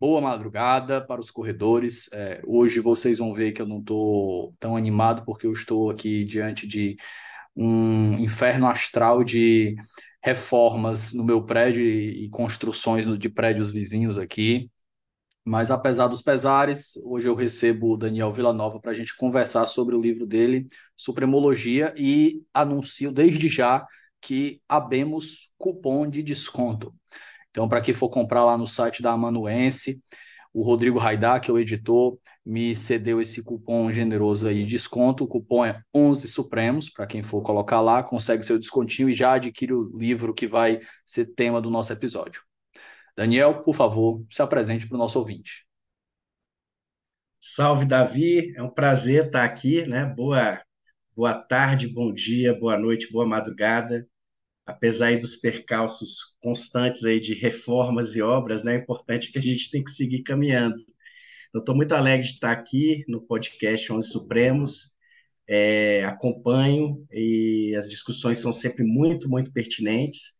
boa madrugada para os corredores. É, hoje vocês vão ver que eu não estou tão animado porque eu estou aqui diante de um inferno astral de reformas no meu prédio e, e construções de prédios vizinhos aqui. Mas apesar dos pesares, hoje eu recebo o Daniel Villanova para a gente conversar sobre o livro dele, Supremologia, e anuncio desde já que abemos cupom de desconto. Então, para quem for comprar lá no site da Amanuense, o Rodrigo Raidá, que é o editor, me cedeu esse cupom generoso aí de desconto. O cupom é 11 Supremos, para quem for colocar lá, consegue seu descontinho e já adquire o livro que vai ser tema do nosso episódio. Daniel, por favor, se apresente para o nosso ouvinte. Salve, Davi. É um prazer estar aqui, né? Boa boa tarde, bom dia, boa noite, boa madrugada. Apesar dos percalços constantes aí de reformas e obras, né, é importante que a gente tem que seguir caminhando. Eu estou muito alegre de estar aqui no podcast Onze Supremos, é, acompanho e as discussões são sempre muito, muito pertinentes.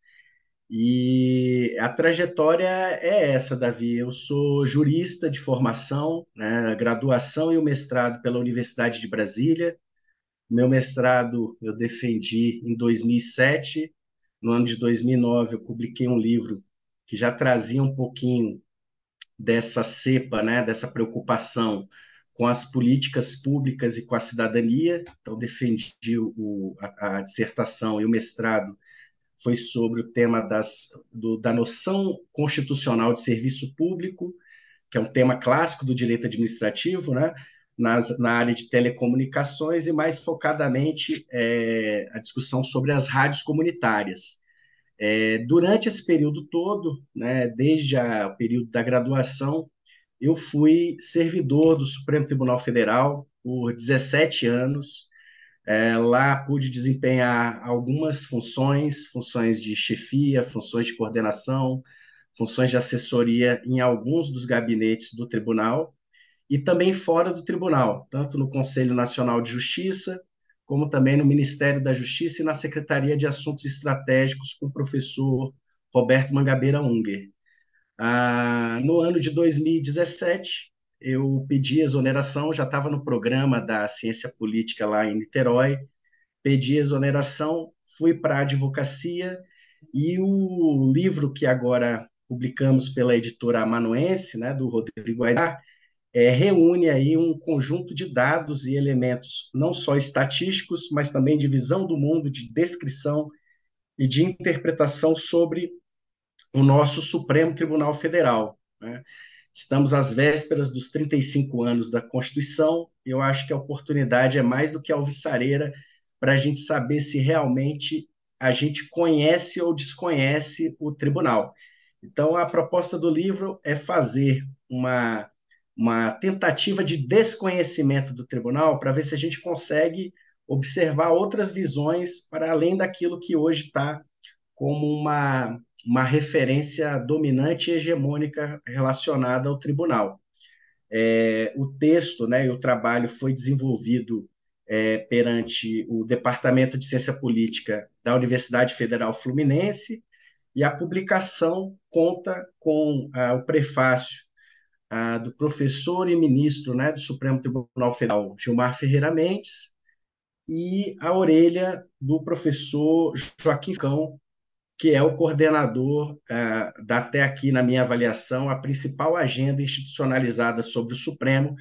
E a trajetória é essa, Davi. Eu sou jurista de formação, né, graduação e o mestrado pela Universidade de Brasília, meu mestrado eu defendi em 2007. No ano de 2009, eu publiquei um livro que já trazia um pouquinho dessa cepa, né, dessa preocupação com as políticas públicas e com a cidadania. Então, defendi o, a, a dissertação e o mestrado foi sobre o tema das, do, da noção constitucional de serviço público, que é um tema clássico do direito administrativo, né? Nas, na área de telecomunicações e mais focadamente é, a discussão sobre as rádios comunitárias. É, durante esse período todo, né, desde a, o período da graduação, eu fui servidor do Supremo Tribunal Federal por 17 anos. É, lá pude desempenhar algumas funções, funções de chefia, funções de coordenação, funções de assessoria em alguns dos gabinetes do tribunal e também fora do tribunal, tanto no Conselho Nacional de Justiça, como também no Ministério da Justiça e na Secretaria de Assuntos Estratégicos com o professor Roberto Mangabeira Unger. Ah, no ano de 2017, eu pedi exoneração, já estava no programa da Ciência Política lá em Niterói, pedi exoneração, fui para a advocacia e o livro que agora publicamos pela editora amanuense, né, do Rodrigo Aidar, é, reúne aí um conjunto de dados e elementos, não só estatísticos, mas também de visão do mundo, de descrição e de interpretação sobre o nosso Supremo Tribunal Federal. Né? Estamos às vésperas dos 35 anos da Constituição, e eu acho que a oportunidade é mais do que alvissareira para a gente saber se realmente a gente conhece ou desconhece o tribunal. Então, a proposta do livro é fazer uma uma tentativa de desconhecimento do tribunal para ver se a gente consegue observar outras visões para além daquilo que hoje está como uma, uma referência dominante e hegemônica relacionada ao tribunal. É, o texto né, e o trabalho foi desenvolvido é, perante o Departamento de Ciência Política da Universidade Federal Fluminense e a publicação conta com ah, o prefácio ah, do professor e ministro né, do Supremo Tribunal Federal, Gilmar Ferreira Mendes, e a orelha do professor Joaquim Cão, que é o coordenador ah, da, até aqui, na minha avaliação, a principal agenda institucionalizada sobre o Supremo,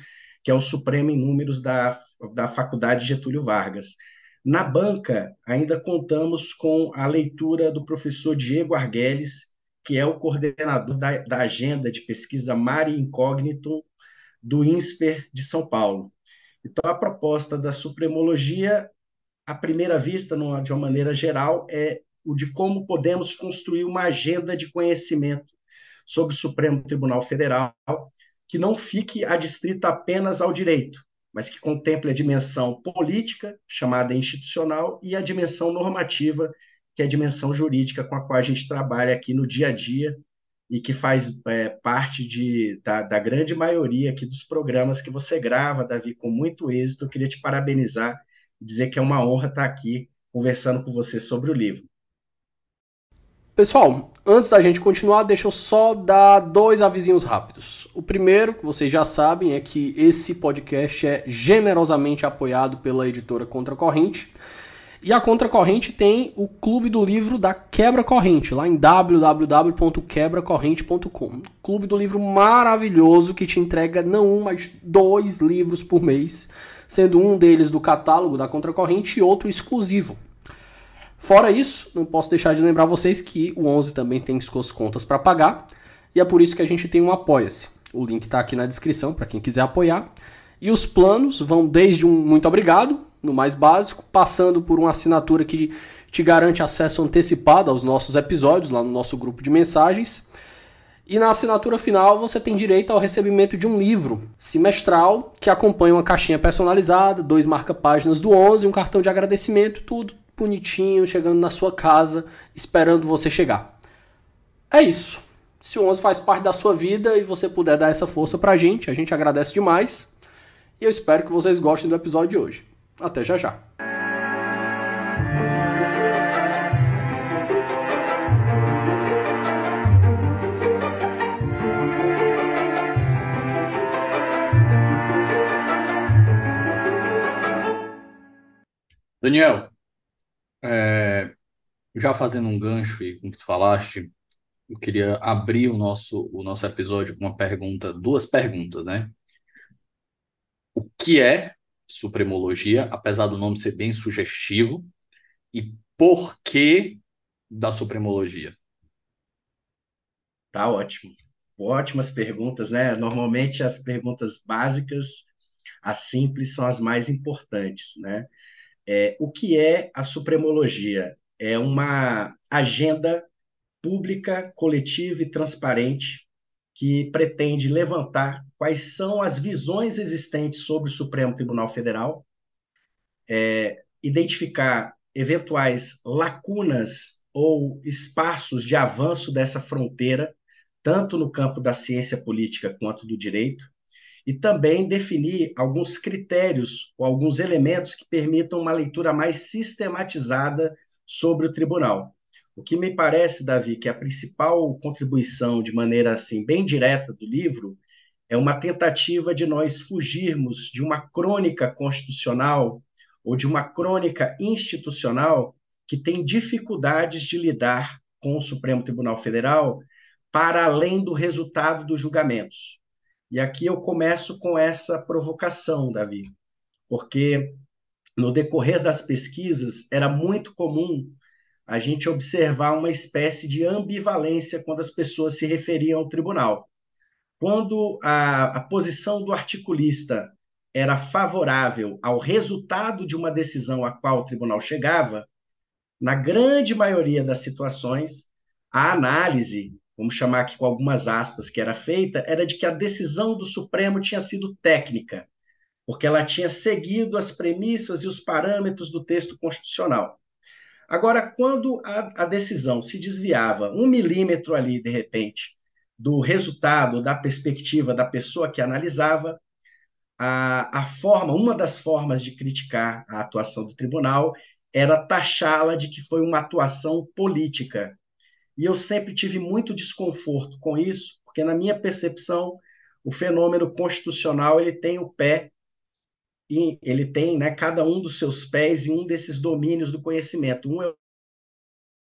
que é o Supremo em Números da, da Faculdade Getúlio Vargas. Na banca, ainda contamos com a leitura do professor Diego Arguelles, que é o coordenador da, da agenda de pesquisa Mari Incógnito do INSPER de São Paulo. Então, a proposta da supremologia, à primeira vista, de uma maneira geral, é o de como podemos construir uma agenda de conhecimento sobre o Supremo Tribunal Federal, que não fique adstrita apenas ao direito, mas que contemple a dimensão política, chamada institucional, e a dimensão normativa, que é a dimensão jurídica com a qual a gente trabalha aqui no dia a dia e que faz é, parte de, da, da, grande maioria aqui dos programas que você grava, Davi, com muito êxito. Eu queria te parabenizar e dizer que é uma honra estar aqui conversando com você sobre o livro. Pessoal, antes da gente continuar, deixa eu só dar dois avisinhos rápidos. O primeiro, que vocês já sabem, é que esse podcast é generosamente apoiado pela editora Contra Corrente. E a Contracorrente tem o Clube do Livro da Quebra Corrente, lá em www.quebracorrente.com. Clube do Livro maravilhoso que te entrega não um, mas dois livros por mês, sendo um deles do catálogo da Contracorrente e outro exclusivo. Fora isso, não posso deixar de lembrar vocês que o 11 também tem suas contas para pagar, e é por isso que a gente tem um Apoia-se. O link está aqui na descrição para quem quiser apoiar. E os planos vão desde um muito obrigado, no mais básico, passando por uma assinatura que te garante acesso antecipado aos nossos episódios lá no nosso grupo de mensagens. E na assinatura final você tem direito ao recebimento de um livro semestral que acompanha uma caixinha personalizada, dois marca-páginas do 11, um cartão de agradecimento, tudo bonitinho, chegando na sua casa, esperando você chegar. É isso. Se o 11 faz parte da sua vida e você puder dar essa força pra gente, a gente agradece demais. E eu espero que vocês gostem do episódio de hoje. Até já já. Daniel, é, já fazendo um gancho e com o que tu falaste, eu queria abrir o nosso, o nosso episódio com uma pergunta, duas perguntas, né? O que é supremologia, apesar do nome ser bem sugestivo, e por que da supremologia? Tá ótimo. Ótimas perguntas, né? Normalmente as perguntas básicas, as simples, são as mais importantes, né? É, o que é a supremologia? É uma agenda pública, coletiva e transparente que pretende levantar quais são as visões existentes sobre o Supremo Tribunal Federal, é, identificar eventuais lacunas ou espaços de avanço dessa fronteira, tanto no campo da ciência política quanto do direito, e também definir alguns critérios ou alguns elementos que permitam uma leitura mais sistematizada sobre o tribunal. O que me parece, Davi, que a principal contribuição, de maneira assim bem direta do livro, é uma tentativa de nós fugirmos de uma crônica constitucional ou de uma crônica institucional que tem dificuldades de lidar com o Supremo Tribunal Federal para além do resultado dos julgamentos. E aqui eu começo com essa provocação, Davi, porque no decorrer das pesquisas era muito comum a gente observar uma espécie de ambivalência quando as pessoas se referiam ao tribunal. Quando a, a posição do articulista era favorável ao resultado de uma decisão a qual o tribunal chegava, na grande maioria das situações, a análise vamos chamar aqui com algumas aspas, que era feita, era de que a decisão do Supremo tinha sido técnica, porque ela tinha seguido as premissas e os parâmetros do texto constitucional. Agora, quando a, a decisão se desviava um milímetro ali, de repente, do resultado, da perspectiva da pessoa que analisava, a, a forma, uma das formas de criticar a atuação do tribunal era taxá-la de que foi uma atuação política, e eu sempre tive muito desconforto com isso, porque na minha percepção, o fenômeno constitucional ele tem o pé ele tem, né, cada um dos seus pés em um desses domínios do conhecimento. Um é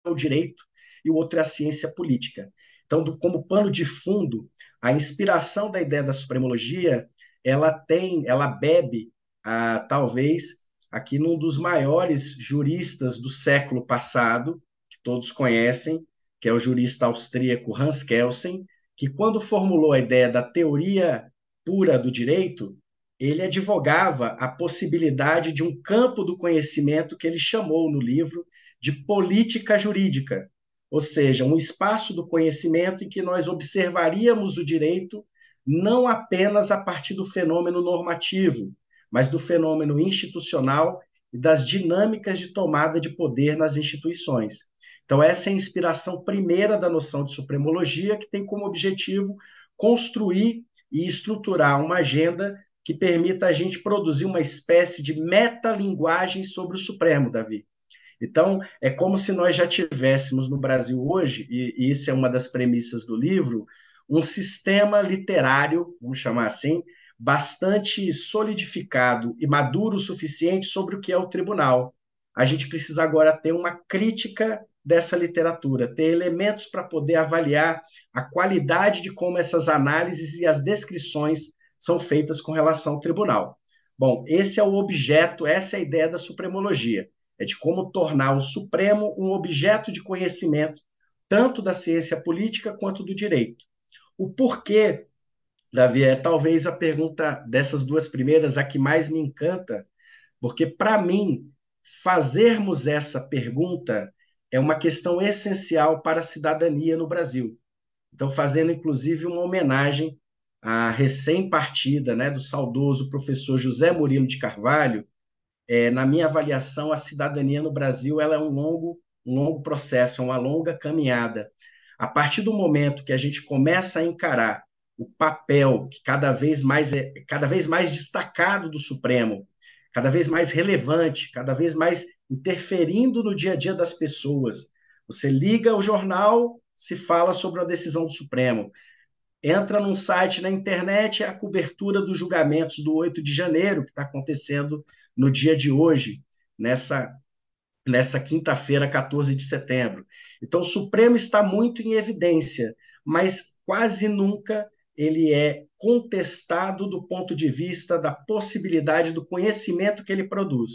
o direito e o outro é a ciência política. Então, do, como pano de fundo, a inspiração da ideia da supremologia, ela tem, ela bebe, talvez, aqui num dos maiores juristas do século passado, que todos conhecem, que é o jurista austríaco Hans Kelsen, que quando formulou a ideia da teoria pura do direito, ele advogava a possibilidade de um campo do conhecimento que ele chamou no livro de política jurídica, ou seja, um espaço do conhecimento em que nós observaríamos o direito não apenas a partir do fenômeno normativo, mas do fenômeno institucional e das dinâmicas de tomada de poder nas instituições. Então, essa é a inspiração primeira da noção de supremologia, que tem como objetivo construir e estruturar uma agenda que permita a gente produzir uma espécie de metalinguagem sobre o Supremo, Davi. Então, é como se nós já tivéssemos no Brasil hoje, e, isso é uma das premissas do livro, um sistema literário, vamos chamar assim, bastante solidificado e maduro o suficiente sobre o que é o tribunal. A gente precisa agora ter uma crítica dessa literatura, ter elementos para poder avaliar a qualidade de como essas análises e as descrições são feitas com relação ao tribunal. Bom, esse é o objeto, essa é a ideia da supremologia, é de como tornar o Supremo um objeto de conhecimento tanto da ciência política quanto do direito. O porquê Davi, é talvez a pergunta dessas duas primeiras a que mais me encanta, porque para mim fazermos essa pergunta é uma questão essencial para a cidadania no Brasil. Então, fazendo inclusive uma homenagem à recém-partida né, do saudoso professor José Murilo de Carvalho, é, na minha avaliação, a cidadania no Brasil ela é um longo, um longo processo, é uma longa caminhada. A partir do momento que a gente começa a encarar o papel que cada vez mais é cada vez mais destacado do Supremo, cada vez mais relevante, cada vez mais interferindo no dia a dia das pessoas. Você liga o jornal, se fala sobre a decisão do Supremo. Entra num site na internet, é a cobertura dos julgamentos do 8 de janeiro, que está acontecendo no dia de hoje, nessa, nessa quinta-feira, 14 de setembro. Então, o Supremo está muito em evidência, mas quase nunca ele é contestado do ponto de vista da possibilidade do conhecimento que ele produz.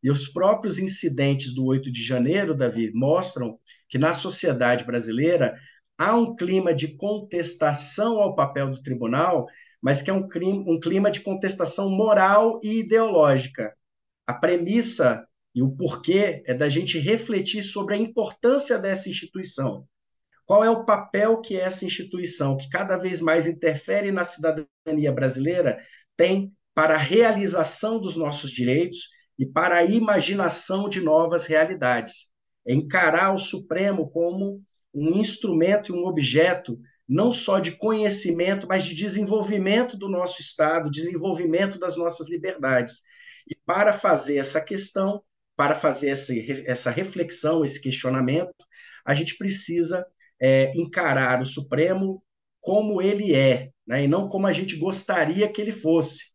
E os próprios incidentes do 8 de janeiro, Davi, mostram que na sociedade brasileira há um clima de contestação ao papel do tribunal, mas que é um clima, um clima de contestação moral e ideológica. A premissa e o porquê é da gente refletir sobre a importância dessa instituição. Qual é o papel que essa instituição, que cada vez mais interfere na cidadania brasileira, tem para a realização dos nossos direitos e para a imaginação de novas realidades? É encarar o Supremo como um instrumento e um objeto não só de conhecimento, mas de desenvolvimento do nosso Estado, desenvolvimento das nossas liberdades. E para fazer essa questão, para fazer essa, essa reflexão, esse questionamento, a gente precisa é, encarar o Supremo como ele é, né, e não como a gente gostaria que ele fosse.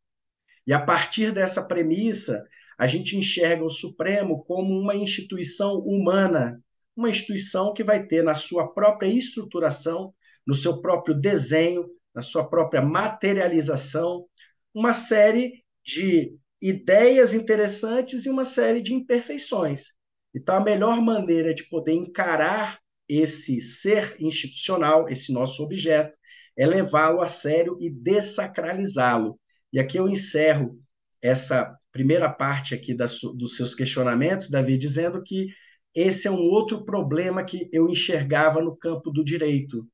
E a partir dessa premissa, a gente enxerga o Supremo como uma instituição humana, uma instituição que vai ter na sua própria estruturação, no seu próprio desenho, na sua própria materialização, uma série de ideias interessantes e uma série de imperfeições. Então, a melhor maneira de poder encarar esse ser institucional, esse nosso objeto, é levá-lo a sério e desacralizá-lo. E aqui eu encerro essa primeira parte aqui das, dos seus questionamentos, Davi, dizendo que esse é um outro problema que eu enxergava no campo do direito.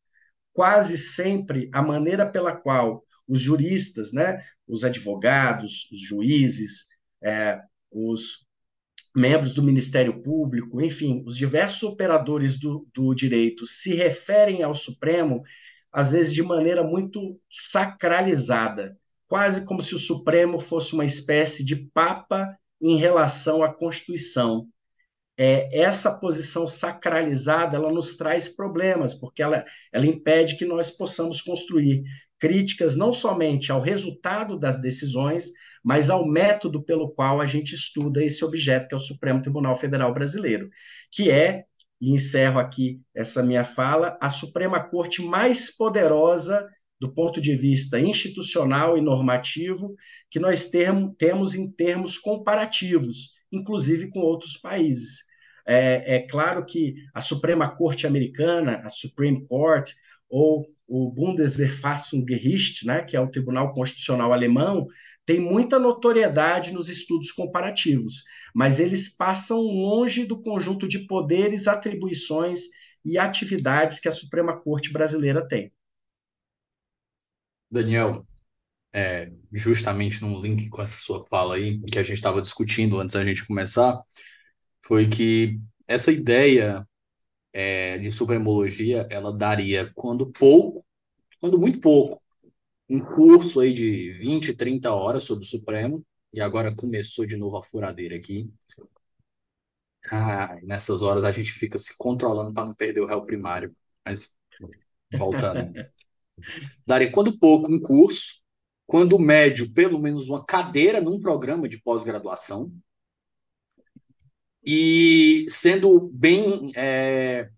Quase sempre a maneira pela qual os juristas, né, os advogados, os juízes, é, os membros do Ministério Público, enfim, os diversos operadores do, do direito se referem ao Supremo, às vezes de maneira muito sacralizada, quase como se o Supremo fosse uma espécie de papa em relação à Constituição. É, essa posição sacralizada ela nos traz problemas, porque ela, ela impede que nós possamos construir críticas não somente ao resultado das decisões, mas ao método pelo qual a gente estuda esse objeto, que é o Supremo Tribunal Federal Brasileiro, que é, e encerro aqui essa minha fala, a Suprema Corte mais poderosa do ponto de vista institucional e normativo que nós temos em termos comparativos, inclusive com outros países. É, é, claro que a Suprema Corte Americana, a Supreme Court, ou o Bundesverfassungsgericht, né, que é o Tribunal Constitucional Alemão, tem muita notoriedade nos estudos comparativos, mas eles passam longe do conjunto de poderes, atribuições e atividades que a Suprema Corte brasileira tem. Daniel, é, justamente num link com essa sua fala aí, que a gente estava discutindo antes da gente começar, foi que essa ideia é, de supremologia, ela daria, quando pouco, quando muito pouco, um curso aí de 20, 30 horas sobre o Supremo, e agora começou de novo a furadeira aqui. Ah, nessas horas a gente fica se controlando para não perder o réu primário. Mas, voltando. Daria, quando pouco, um curso, quando médio, pelo menos uma cadeira num programa de pós-graduação, e sendo bem, é,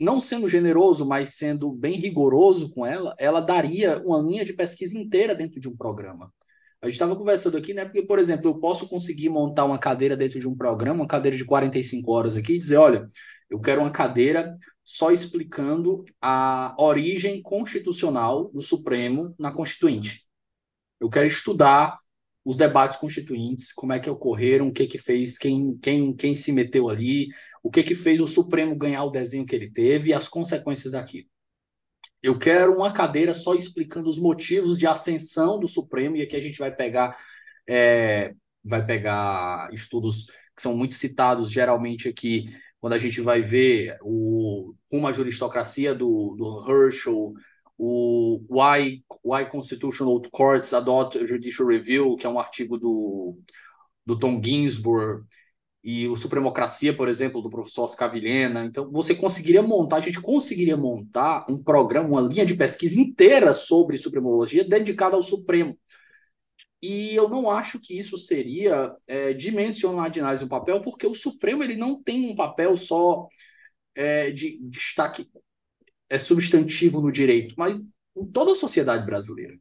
não sendo generoso, mas sendo bem rigoroso com ela, ela daria uma linha de pesquisa inteira dentro de um programa. A gente estava conversando aqui, né? Porque, por exemplo, eu posso conseguir montar uma cadeira dentro de um programa, uma cadeira de 45 horas aqui, e dizer: olha, eu quero uma cadeira só explicando a origem constitucional do Supremo na Constituinte. Eu quero estudar os debates constituintes, como é que ocorreram, o que que fez, quem, quem, quem se meteu ali, o que que fez o Supremo ganhar o desenho que ele teve e as consequências daquilo. Eu quero uma cadeira só explicando os motivos de ascensão do Supremo, e aqui a gente vai pegar, é, vai pegar estudos que são muito citados geralmente aqui, quando a gente vai ver o, uma juristocracia do, do Herschel, o Why, Why Constitutional Courts Adopt Judicial Review, que é um artigo do, do Tom Ginsburg, e o Supremocracia, por exemplo, do professor Oscar Vilhena. Então, você conseguiria montar, a gente conseguiria montar um programa, uma linha de pesquisa inteira sobre supremologia dedicada ao Supremo. E eu não acho que isso seria é, dimensionar demais o papel, porque o Supremo ele não tem um papel só é, de destaque é substantivo no direito, mas em toda a sociedade brasileira.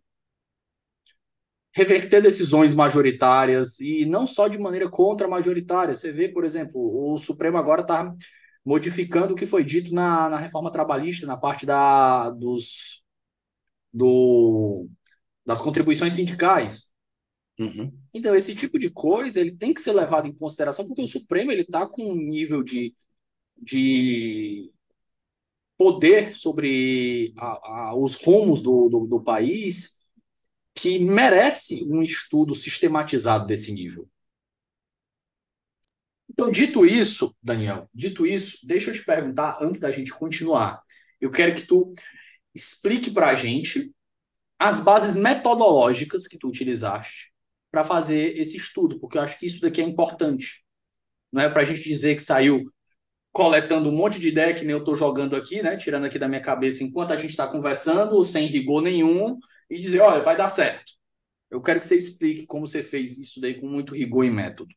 Reverter decisões majoritárias e não só de maneira contra-majoritária. Você vê, por exemplo, o Supremo agora está modificando o que foi dito na, na reforma trabalhista, na parte da, dos, do, das contribuições sindicais. Uhum. Então, esse tipo de coisa ele tem que ser levado em consideração, porque o Supremo ele está com um nível de, de poder sobre a, a, os rumos do, do, do país que merece um estudo sistematizado desse nível. Então, dito isso, Daniel, dito isso, deixa eu te perguntar antes da gente continuar. Eu quero que tu explique para a gente as bases metodológicas que tu utilizaste para fazer esse estudo, porque eu acho que isso daqui é importante. Não é para a gente dizer que saiu coletando um monte de ideia que nem eu estou jogando aqui, né? Tirando aqui da minha cabeça enquanto a gente está conversando, sem rigor nenhum, e dizer, olha, vai dar certo. Eu quero que você explique como você fez isso daí com muito rigor e método.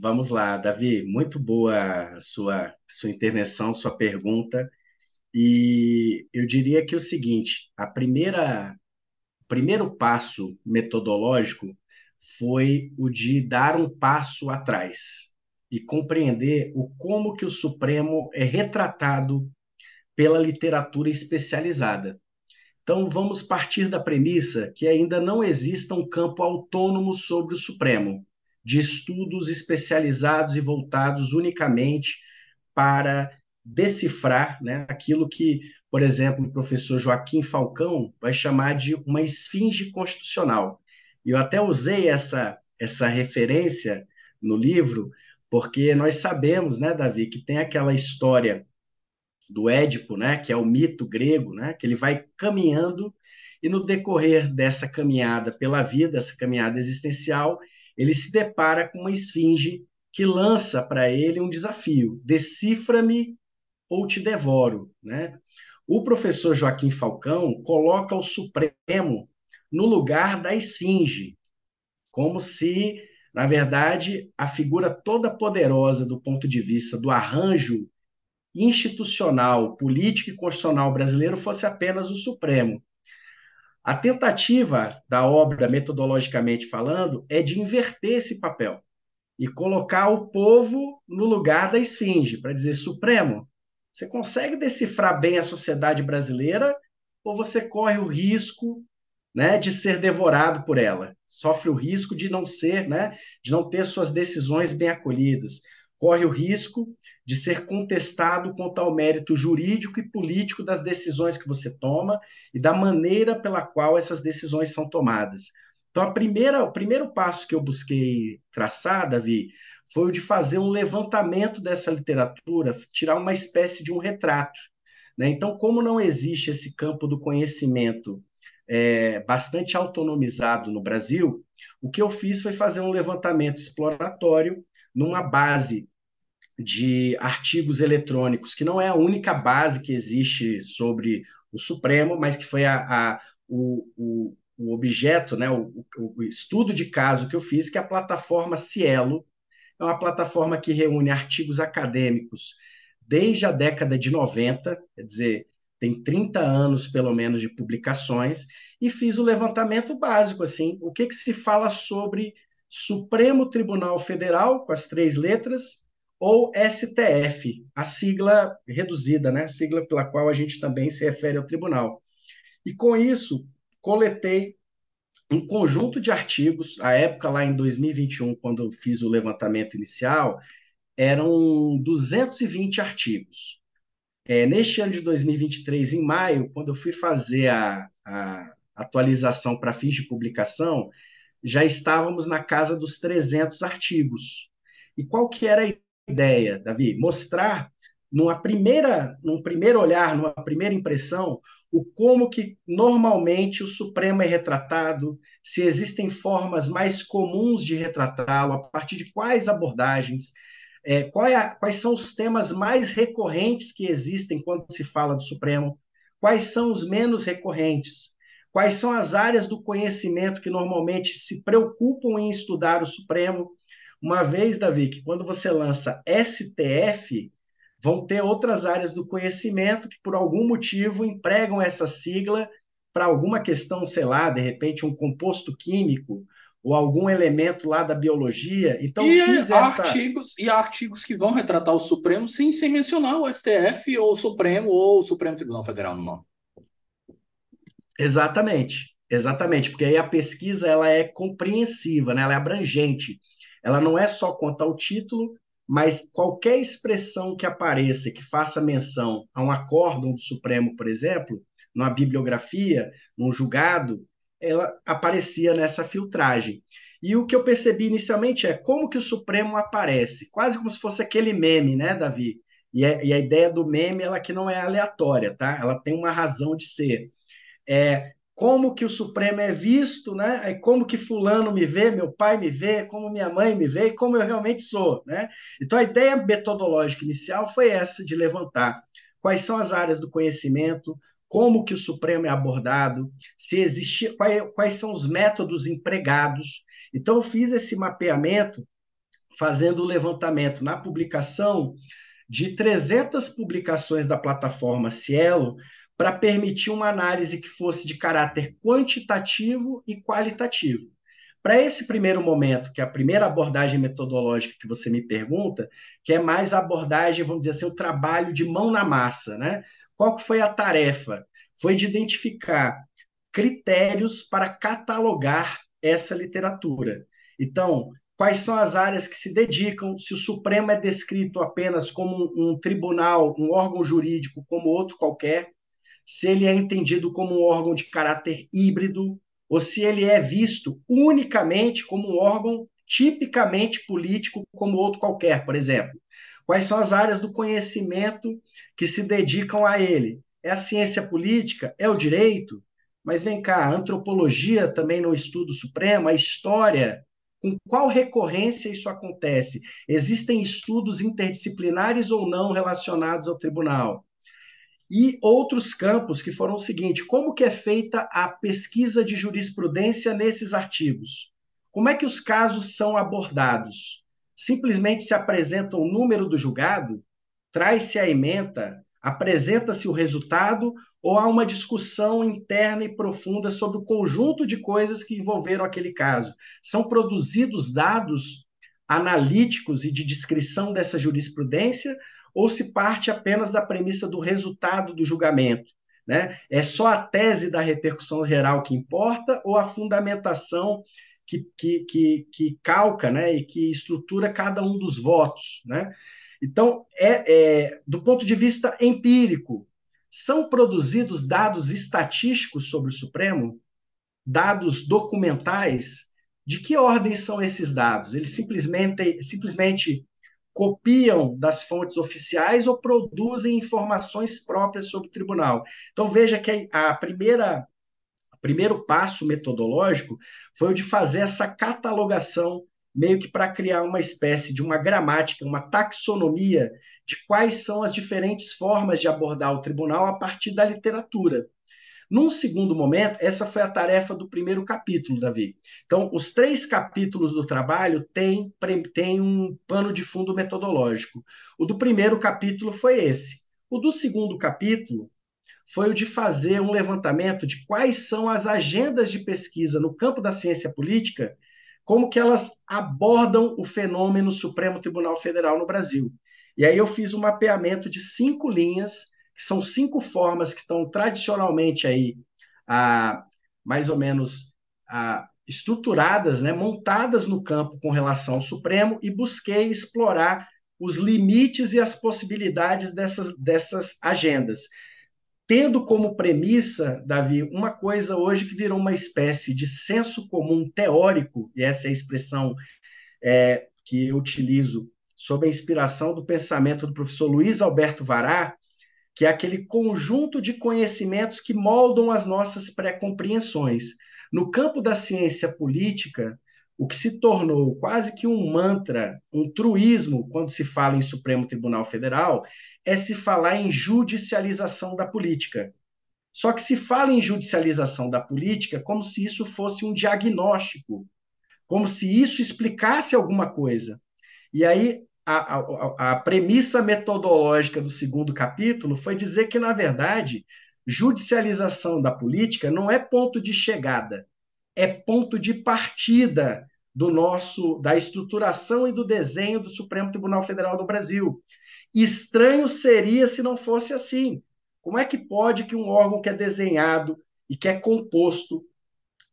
Vamos lá, Davi. Muito boa sua sua intervenção, sua pergunta. E eu diria que é o seguinte: a primeira o primeiro passo metodológico foi o de dar um passo atrás e compreender o como que o Supremo é retratado pela literatura especializada. Então vamos partir da premissa que ainda não exista um campo autônomo sobre o Supremo, de estudos especializados e voltados unicamente para decifrar né, aquilo que, por exemplo, o professor Joaquim Falcão vai chamar de uma esfinge constitucional. Eu até usei essa, essa referência no livro, porque nós sabemos, né, Davi, que tem aquela história do Édipo, né, que é o mito grego, né, que ele vai caminhando e no decorrer dessa caminhada pela vida, essa caminhada existencial, ele se depara com uma esfinge que lança para ele um desafio: decifra-me ou te devoro, né? O professor Joaquim Falcão coloca o Supremo no lugar da esfinge, como se na verdade, a figura toda poderosa do ponto de vista do arranjo institucional, político e constitucional brasileiro fosse apenas o Supremo. A tentativa da obra, metodologicamente falando, é de inverter esse papel e colocar o povo no lugar da esfinge, para dizer: Supremo, você consegue decifrar bem a sociedade brasileira ou você corre o risco né, de ser devorado por ela, sofre o risco de não ser, né, de não ter suas decisões bem acolhidas. corre o risco de ser contestado quanto ao mérito jurídico e político das decisões que você toma e da maneira pela qual essas decisões são tomadas. Então, a primeira, o primeiro passo que eu busquei traçar, Davi, foi o de fazer um levantamento dessa literatura, tirar uma espécie de um retrato. Né? Então, como não existe esse campo do conhecimento é, bastante autonomizado no Brasil, o que eu fiz foi fazer um levantamento exploratório numa base de artigos eletrônicos, que não é a única base que existe sobre o Supremo, mas que foi a, a o, o, o, objeto, né, o, o, estudo de caso que eu fiz, que é a plataforma Cielo. É uma plataforma que reúne artigos acadêmicos desde a década de 90, quer dizer, tem 30 anos pelo menos de publicações, e fiz o levantamento básico, assim, o que, que se fala sobre Supremo Tribunal Federal, com as três letras, ou STF, a sigla reduzida, né? a sigla pela qual a gente também se refere ao tribunal. E com isso, coletei um conjunto de artigos, a época lá em 2021, quando fiz o levantamento inicial, eram 220 artigos. É, neste ano de 2023, em maio, quando eu fui fazer a, a atualização para fins de publicação, já estávamos na casa dos 300 artigos. E qual que era a ideia, Davi? Mostrar numa primeira, num primeiro olhar, numa primeira impressão, o como que normalmente o Supremo é retratado, se existem formas mais comuns de retratá-lo, a partir de quais abordagens, é, é a, quais são os temas mais recorrentes que existem quando se fala do Supremo, quais são os menos recorrentes, quais são as áreas do conhecimento que normalmente se preocupam em estudar o Supremo. Uma vez, Davi, que quando você lança STF, vão ter outras áreas do conhecimento que, por algum motivo, empregam essa sigla para alguma questão, sei lá, de repente um composto químico ou algum elemento lá da biologia. Então, e fiz há essa... artigos E há artigos que vão retratar o Supremo sem, sem mencionar o STF ou o Supremo ou o Supremo Tribunal Federal no nome. Exatamente, exatamente, porque aí a pesquisa ela é compreensiva, né? ela é abrangente. Ela não é só quanto ao título, mas qualquer expressão que apareça que faça menção a um acórdão do Supremo, por exemplo, numa bibliografia, num julgado, ela aparecia nessa filtragem. E o que eu percebi inicialmente é como que o Supremo aparece, quase como se fosse aquele meme, né, Davi? E a, e a ideia do meme ela que não é aleatória, tá? Ela tem uma razão de ser. É, como que o Supremo é visto, né? É como que fulano me vê, meu pai me vê, como minha mãe me vê, como eu realmente sou, né? Então a ideia metodológica inicial foi essa de levantar quais são as áreas do conhecimento, como que o Supremo é abordado, se existe, quais, quais são os métodos empregados. Então, eu fiz esse mapeamento fazendo o levantamento na publicação de 300 publicações da plataforma Cielo para permitir uma análise que fosse de caráter quantitativo e qualitativo. Para esse primeiro momento, que é a primeira abordagem metodológica que você me pergunta, que é mais abordagem, vamos dizer assim, o trabalho de mão na massa, né? Qual que foi a tarefa? Foi de identificar critérios para catalogar essa literatura. Então, quais são as áreas que se dedicam, se o Supremo é descrito apenas como um tribunal, um órgão jurídico como outro qualquer, se ele é entendido como um órgão de caráter híbrido, ou se ele é visto unicamente como um órgão tipicamente político como outro qualquer, por exemplo. Quais são as áreas do conhecimento que se dedicam a ele? É a ciência política? É o direito? Mas vem cá, a antropologia também no estudo supremo, a história, com qual recorrência isso acontece? Existem estudos interdisciplinares ou não relacionados ao tribunal? E outros campos que foram o seguinte: como que é feita a pesquisa de jurisprudência nesses artigos? Como é que os casos são abordados? Simplesmente se apresenta o número do julgado, traz-se a ementa, apresenta-se o resultado ou há uma discussão interna e profunda sobre o conjunto de coisas que envolveram aquele caso? São produzidos dados analíticos e de descrição dessa jurisprudência ou se parte apenas da premissa do resultado do julgamento? Né? É só a tese da repercussão geral que importa ou a fundamentação que, que, que, que calca né, e que estrutura cada um dos votos. Né? Então, é, é, do ponto de vista empírico, são produzidos dados estatísticos sobre o Supremo, dados documentais. De que ordem são esses dados? Eles simplesmente, simplesmente copiam das fontes oficiais ou produzem informações próprias sobre o tribunal. Então veja que a primeira primeiro passo metodológico foi o de fazer essa catalogação meio que para criar uma espécie de uma gramática, uma taxonomia de quais são as diferentes formas de abordar o tribunal a partir da literatura. Num segundo momento, essa foi a tarefa do primeiro capítulo, Davi. Então, os três capítulos do trabalho têm, têm um pano de fundo metodológico. O do primeiro capítulo foi esse. O do segundo capítulo foi o de fazer um levantamento de quais são as agendas de pesquisa no campo da ciência política, como que elas abordam o fenômeno Supremo Tribunal Federal no Brasil. E aí eu fiz um mapeamento de cinco linhas que são cinco formas que estão tradicionalmente aí, a, mais ou menos a, estruturadas, né, montadas no campo com relação ao Supremo, e busquei explorar os limites e as possibilidades dessas, dessas agendas. Tendo como premissa, Davi, uma coisa hoje que virou uma espécie de senso comum teórico, e essa é a expressão é, que eu utilizo sob a inspiração do pensamento do professor Luiz Alberto Vará, que é aquele conjunto de conhecimentos que moldam as nossas pré-compreensões. No campo da ciência política, o que se tornou quase que um mantra, um truísmo, quando se fala em Supremo Tribunal Federal, é se falar em judicialização da política. Só que se fala em judicialização da política como se isso fosse um diagnóstico, como se isso explicasse alguma coisa. E aí a, a, a premissa metodológica do segundo capítulo foi dizer que, na verdade, judicialização da política não é ponto de chegada, é ponto de partida do nosso da estruturação e do desenho do Supremo Tribunal Federal do Brasil. Estranho seria se não fosse assim. Como é que pode que um órgão que é desenhado e que é composto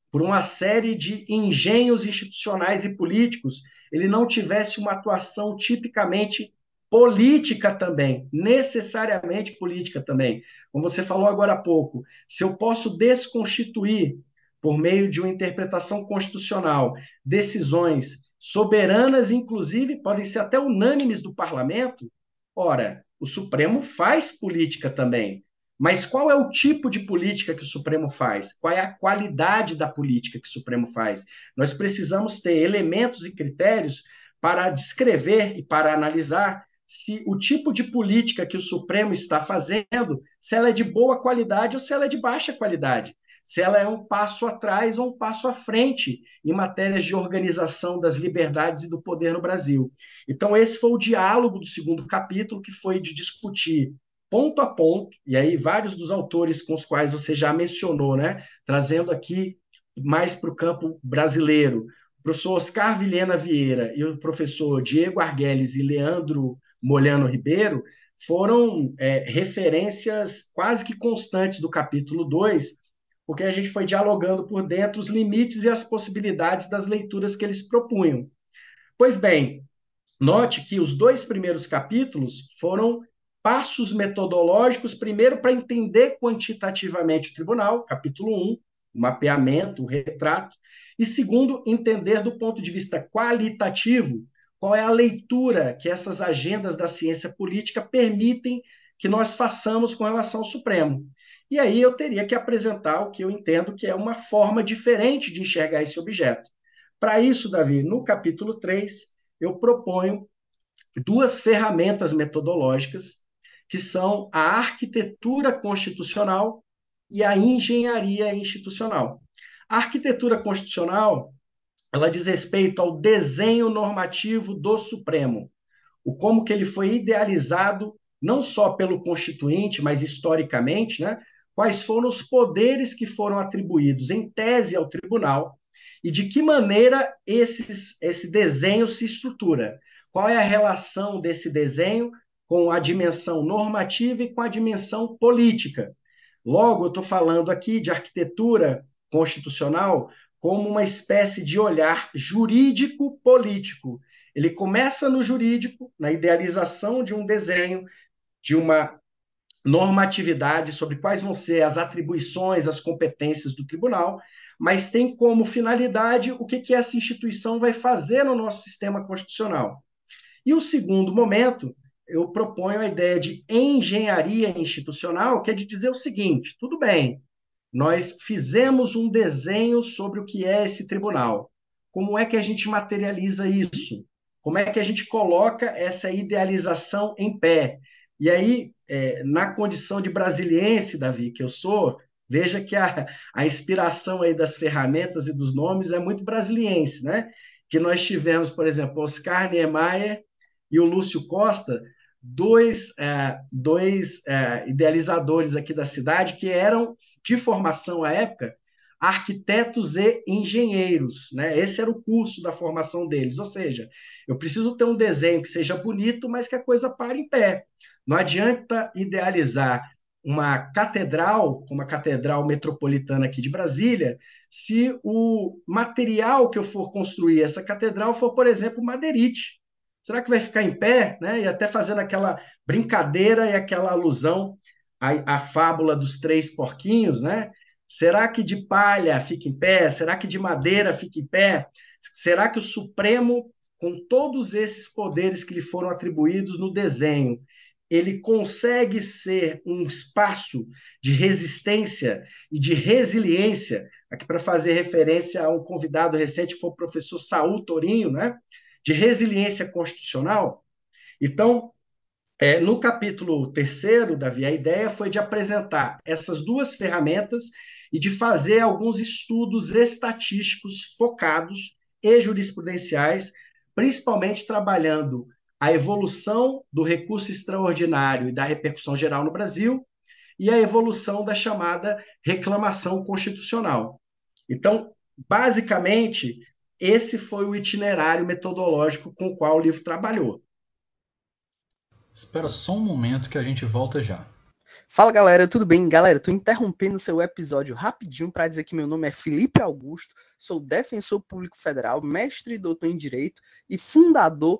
por uma série de engenhos institucionais e políticos ele não tivesse uma atuação tipicamente política também, necessariamente política também. Como você falou agora há pouco, se eu posso desconstituir, por meio de uma interpretação constitucional, decisões soberanas, inclusive, podem ser até unânimes do parlamento, ora, o Supremo faz política também. Mas qual é o tipo de política que o Supremo faz? Qual é a qualidade da política que o Supremo faz? Nós precisamos ter elementos e critérios para descrever e para analisar se o tipo de política que o Supremo está fazendo, se ela é de boa qualidade ou se ela é de baixa qualidade, se ela é um passo atrás ou um passo à frente em matérias de organização das liberdades e do poder no Brasil. Então esse foi o diálogo do segundo capítulo que foi de discutir ponto a ponto, e aí vários dos autores com os quais você já mencionou, né, trazendo aqui mais para o campo brasileiro, o professor Oscar Vilhena Vieira e o professor Diego Arguelles e Leandro Molhano Ribeiro foram é, referências quase que constantes do capítulo 2, porque a gente foi dialogando por dentro os limites e as possibilidades das leituras que eles propunham. Pois bem, note que os dois primeiros capítulos foram passos metodológicos, primeiro, para entender quantitativamente o tribunal, capítulo 1, o mapeamento, o retrato, e segundo, entender do ponto de vista qualitativo qual é a leitura que essas agendas da ciência política permitem que nós façamos com relação ao Supremo. E aí eu teria que apresentar o que eu entendo que é uma forma diferente de enxergar esse objeto. Para isso, Davi, no capítulo 3, eu proponho duas ferramentas metodológicas que são a arquitetura constitucional e a engenharia institucional. A arquitetura constitucional, ela diz respeito ao desenho normativo do Supremo, o como que ele foi idealizado não só pelo constituinte, mas historicamente, né? Quais foram os poderes que foram atribuídos em tese ao tribunal e de que maneira esses, esse desenho se estrutura? Qual é a relação desse desenho com a dimensão normativa e com a dimensão política. Logo, eu estou falando aqui de arquitetura constitucional como uma espécie de olhar jurídico-político. Ele começa no jurídico, na idealização de um desenho, de uma normatividade sobre quais vão ser as atribuições, as competências do tribunal, mas tem como finalidade o que, que essa instituição vai fazer no nosso sistema constitucional. E o segundo momento, eu proponho a ideia de engenharia institucional, que é de dizer o seguinte: tudo bem, nós fizemos um desenho sobre o que é esse tribunal. Como é que a gente materializa isso? Como é que a gente coloca essa idealização em pé? E aí, é, na condição de brasiliense, Davi, que eu sou, veja que a, a inspiração aí das ferramentas e dos nomes é muito brasiliense, né? Que nós tivemos, por exemplo, Oscar Niemeyer e o Lúcio Costa, dois, é, dois é, idealizadores aqui da cidade que eram, de formação à época, arquitetos e engenheiros. Né? Esse era o curso da formação deles. Ou seja, eu preciso ter um desenho que seja bonito, mas que a coisa pare em pé. Não adianta idealizar uma catedral, como a Catedral Metropolitana aqui de Brasília, se o material que eu for construir essa catedral for, por exemplo, madeirite. Será que vai ficar em pé? Né? E até fazendo aquela brincadeira e aquela alusão à, à fábula dos três porquinhos, né? Será que de palha fica em pé? Será que de madeira fica em pé? Será que o Supremo, com todos esses poderes que lhe foram atribuídos no desenho, ele consegue ser um espaço de resistência e de resiliência, aqui para fazer referência a um convidado recente que foi o professor Saul Torinho, né? de resiliência constitucional. Então, é, no capítulo terceiro, Davi, a ideia foi de apresentar essas duas ferramentas e de fazer alguns estudos estatísticos focados e jurisprudenciais, principalmente trabalhando a evolução do recurso extraordinário e da repercussão geral no Brasil e a evolução da chamada reclamação constitucional. Então, basicamente, esse foi o itinerário metodológico com o qual o livro trabalhou. Espera só um momento que a gente volta já. Fala galera, tudo bem? Galera, tô interrompendo seu episódio rapidinho para dizer que meu nome é Felipe Augusto, sou defensor público federal, mestre e doutor em direito e fundador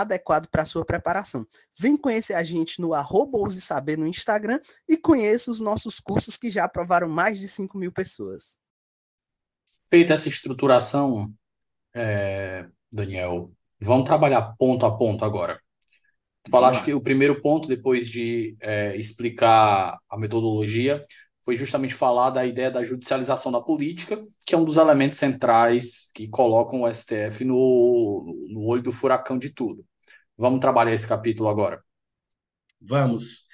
adequado para sua preparação. Vem conhecer a gente no arroba Saber no Instagram e conheça os nossos cursos que já aprovaram mais de 5 mil pessoas. Feita essa estruturação, é, Daniel, vamos trabalhar ponto a ponto agora. Tu falaste que o primeiro ponto, depois de é, explicar a metodologia, foi justamente falar da ideia da judicialização da política, que é um dos elementos centrais que colocam o STF no, no olho do furacão de tudo. Vamos trabalhar esse capítulo agora. Vamos.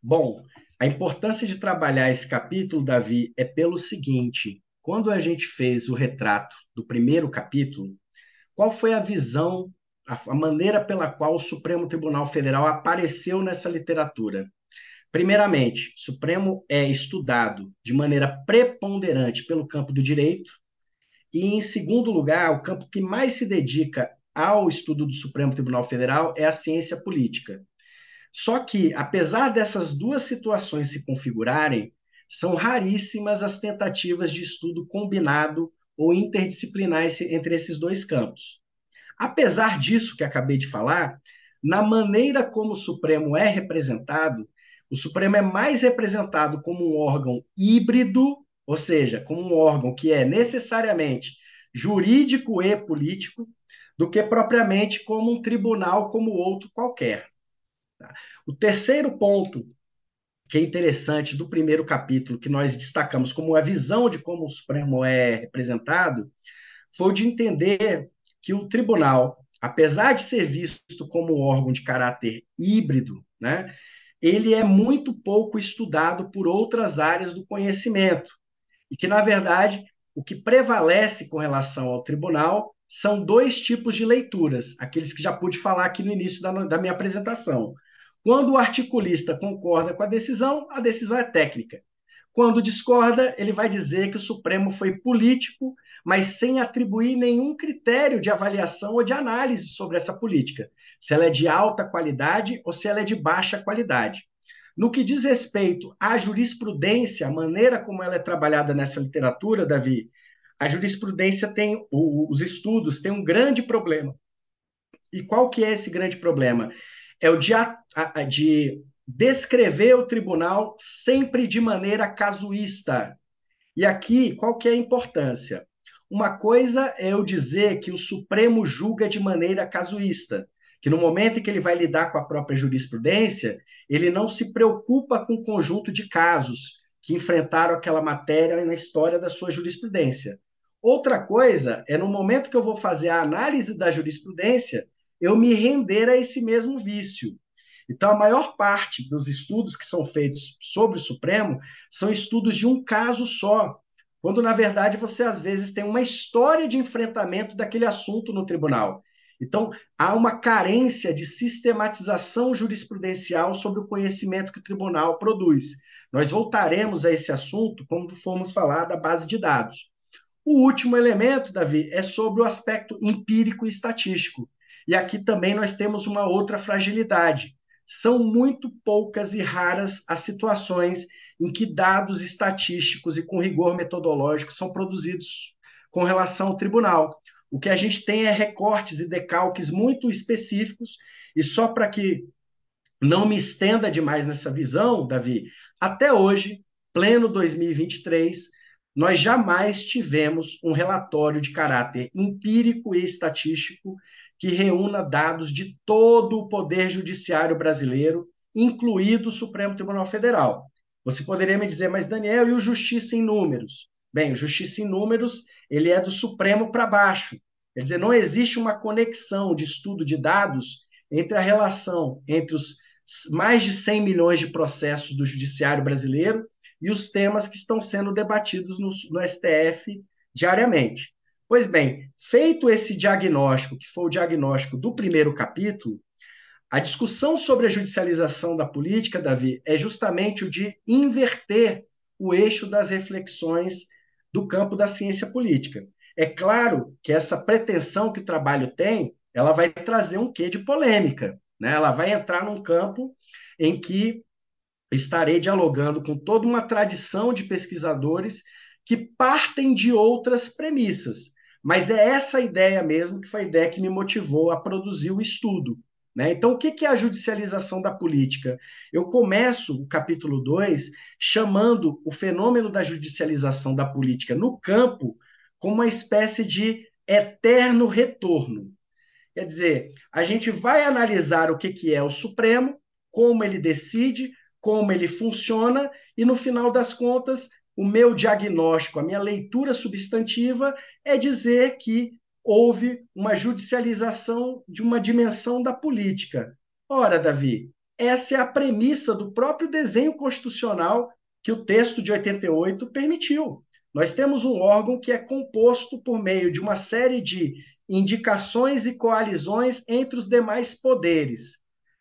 Bom, a importância de trabalhar esse capítulo, Davi, é pelo seguinte: quando a gente fez o retrato do primeiro capítulo, qual foi a visão, a maneira pela qual o Supremo Tribunal Federal apareceu nessa literatura? Primeiramente, Supremo é estudado de maneira preponderante pelo campo do direito, e, em segundo lugar, o campo que mais se dedica ao estudo do Supremo Tribunal Federal é a ciência política. Só que, apesar dessas duas situações se configurarem, são raríssimas as tentativas de estudo combinado ou interdisciplinar entre esses dois campos. Apesar disso que acabei de falar, na maneira como o Supremo é representado, o Supremo é mais representado como um órgão híbrido, ou seja, como um órgão que é necessariamente jurídico e político, do que propriamente como um tribunal como outro qualquer. Tá? O terceiro ponto que é interessante do primeiro capítulo, que nós destacamos como a visão de como o Supremo é representado, foi de entender que o tribunal, apesar de ser visto como um órgão de caráter híbrido, né, ele é muito pouco estudado por outras áreas do conhecimento. E que, na verdade, o que prevalece com relação ao tribunal são dois tipos de leituras, aqueles que já pude falar aqui no início da, da minha apresentação. Quando o articulista concorda com a decisão, a decisão é técnica. Quando discorda, ele vai dizer que o Supremo foi político, mas sem atribuir nenhum critério de avaliação ou de análise sobre essa política, se ela é de alta qualidade ou se ela é de baixa qualidade. No que diz respeito à jurisprudência, a maneira como ela é trabalhada nessa literatura, Davi, a jurisprudência tem, os estudos têm um grande problema. E qual que é esse grande problema? É o de, de descrever o tribunal sempre de maneira casuísta. E aqui, qual que é a importância? Uma coisa é eu dizer que o Supremo julga de maneira casuísta, que no momento em que ele vai lidar com a própria jurisprudência, ele não se preocupa com o conjunto de casos que enfrentaram aquela matéria na história da sua jurisprudência. Outra coisa é no momento que eu vou fazer a análise da jurisprudência, eu me render a esse mesmo vício. Então, a maior parte dos estudos que são feitos sobre o Supremo são estudos de um caso só, quando na verdade você às vezes tem uma história de enfrentamento daquele assunto no tribunal. Então, há uma carência de sistematização jurisprudencial sobre o conhecimento que o tribunal produz. Nós voltaremos a esse assunto quando formos falar da base de dados. O último elemento, Davi, é sobre o aspecto empírico e estatístico. E aqui também nós temos uma outra fragilidade. São muito poucas e raras as situações em que dados estatísticos e com rigor metodológico são produzidos com relação ao tribunal. O que a gente tem é recortes e decalques muito específicos, e só para que não me estenda demais nessa visão, Davi, até hoje, pleno 2023, nós jamais tivemos um relatório de caráter empírico e estatístico que reúna dados de todo o poder judiciário brasileiro, incluído o Supremo Tribunal Federal. Você poderia me dizer, mas Daniel, e o Justiça em Números? Bem, o Justiça em Números, ele é do Supremo para baixo. Quer dizer, não existe uma conexão de estudo de dados entre a relação entre os mais de 100 milhões de processos do judiciário brasileiro e os temas que estão sendo debatidos no, no STF diariamente. Pois bem, feito esse diagnóstico, que foi o diagnóstico do primeiro capítulo, a discussão sobre a judicialização da política, Davi, é justamente o de inverter o eixo das reflexões do campo da ciência política. É claro que essa pretensão que o trabalho tem, ela vai trazer um quê de polêmica, né? Ela vai entrar num campo em que estarei dialogando com toda uma tradição de pesquisadores que partem de outras premissas. Mas é essa ideia mesmo que foi a ideia que me motivou a produzir o estudo. Né? Então, o que é a judicialização da política? Eu começo o capítulo 2 chamando o fenômeno da judicialização da política no campo como uma espécie de eterno retorno. Quer dizer, a gente vai analisar o que, é o Supremo, como ele decide, como ele funciona, e no final das contas, o meu diagnóstico, a minha leitura substantiva é dizer que houve uma judicialização de uma dimensão da política. Ora, Davi, essa é a premissa do próprio desenho constitucional que o texto de 88 permitiu. Nós temos um órgão que é composto por meio de uma série de indicações e coalizões entre os demais poderes.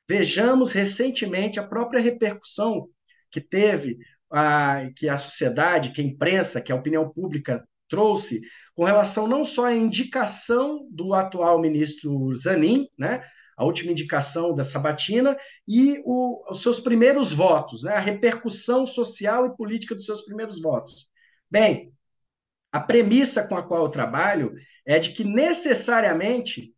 Vejamos recentemente a própria repercussão que teve a, que a sociedade, que a imprensa, que a opinião pública trouxe com relação não só à indicação do atual ministro Zanin, né, a última indicação da Sabatina, e o, os seus primeiros votos, né, a repercussão social e política dos seus primeiros votos. Bem, a premissa com a qual eu trabalho é de que necessariamente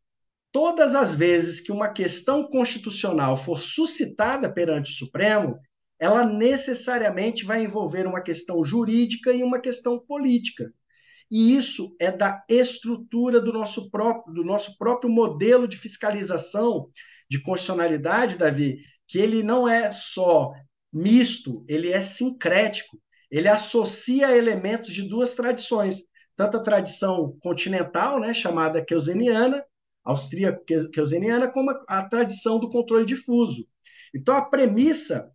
todas as vezes que uma questão constitucional for suscitada perante o Supremo, ela necessariamente vai envolver uma questão jurídica e uma questão política. E isso é da estrutura do nosso próprio, do nosso próprio modelo de fiscalização de constitucionalidade, Davi, que ele não é só misto, ele é sincrético ele associa elementos de duas tradições, tanto a tradição continental, né, chamada keuseniana, austríaco-keuseniana, como a, a tradição do controle difuso. Então, a premissa,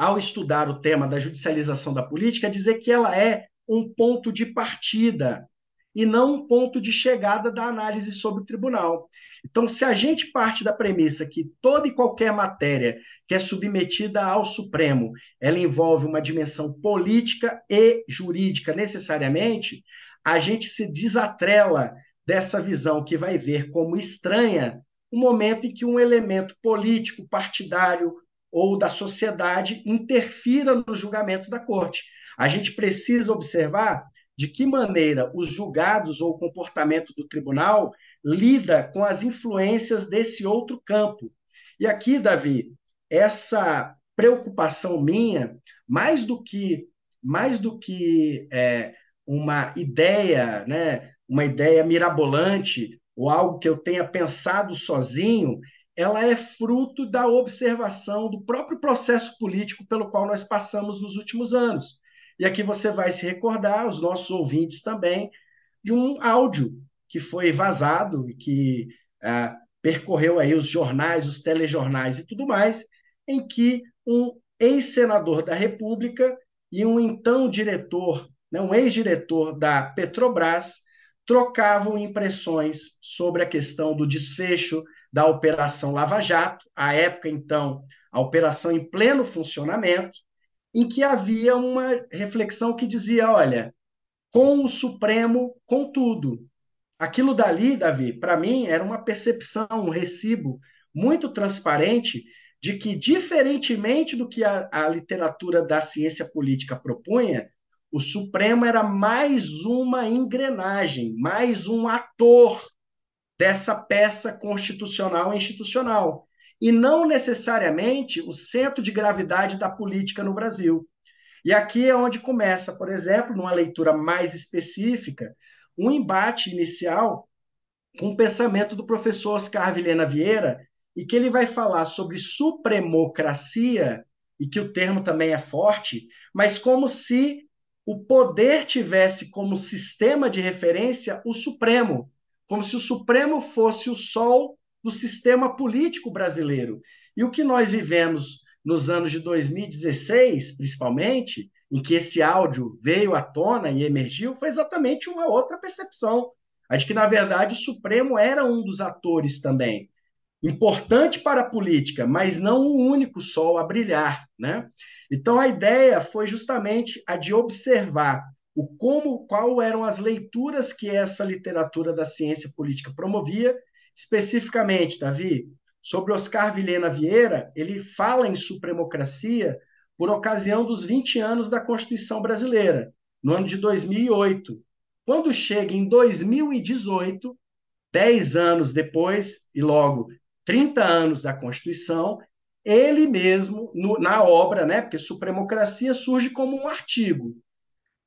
ao estudar o tema da judicialização da política, é dizer que ela é um ponto de partida e não um ponto de chegada da análise sobre o tribunal. Então, se a gente parte da premissa que toda e qualquer matéria que é submetida ao Supremo, ela envolve uma dimensão política e jurídica necessariamente, a gente se desatrela dessa visão que vai ver como estranha o momento em que um elemento político, partidário ou da sociedade interfira nos julgamentos da corte. A gente precisa observar de que maneira os julgados ou o comportamento do tribunal lida com as influências desse outro campo. E aqui, Davi, essa preocupação minha, mais do que mais do que é, uma ideia, né, uma ideia mirabolante ou algo que eu tenha pensado sozinho, ela é fruto da observação do próprio processo político pelo qual nós passamos nos últimos anos. E aqui você vai se recordar, os nossos ouvintes também, de um áudio que foi vazado e que ah, percorreu aí os jornais, os telejornais e tudo mais, em que um ex-senador da República e um então diretor, né, um ex-diretor da Petrobras, trocavam impressões sobre a questão do desfecho da Operação Lava Jato, à época, então, a operação em pleno funcionamento, em que havia uma reflexão que dizia: olha, com o Supremo, com tudo. Aquilo dali, Davi, para mim, era uma percepção, um recibo muito transparente de que, diferentemente do que a, a literatura da ciência política propunha, o Supremo era mais uma engrenagem, mais um ator dessa peça constitucional e institucional e não necessariamente o centro de gravidade da política no Brasil. E aqui é onde começa, por exemplo, numa leitura mais específica, um embate inicial com o pensamento do professor Oscar Vilhena Vieira, e que ele vai falar sobre supremocracia, e que o termo também é forte, mas como se o poder tivesse como sistema de referência o Supremo, como se o Supremo fosse o sol do sistema político brasileiro. E o que nós vivemos nos anos de 2016, principalmente, em que esse áudio veio à tona e emergiu, foi exatamente uma outra percepção. A de que, na verdade, o Supremo era um dos atores também. Importante para a política, mas não o único sol a brilhar. Né? Então, a ideia foi justamente a de observar o como, qual eram as leituras que essa literatura da ciência política promovia Especificamente, Davi, sobre Oscar Vilhena Vieira, ele fala em supremocracia por ocasião dos 20 anos da Constituição Brasileira, no ano de 2008. Quando chega em 2018, 10 anos depois, e logo 30 anos da Constituição, ele mesmo, no, na obra, né, porque supremocracia surge como um artigo.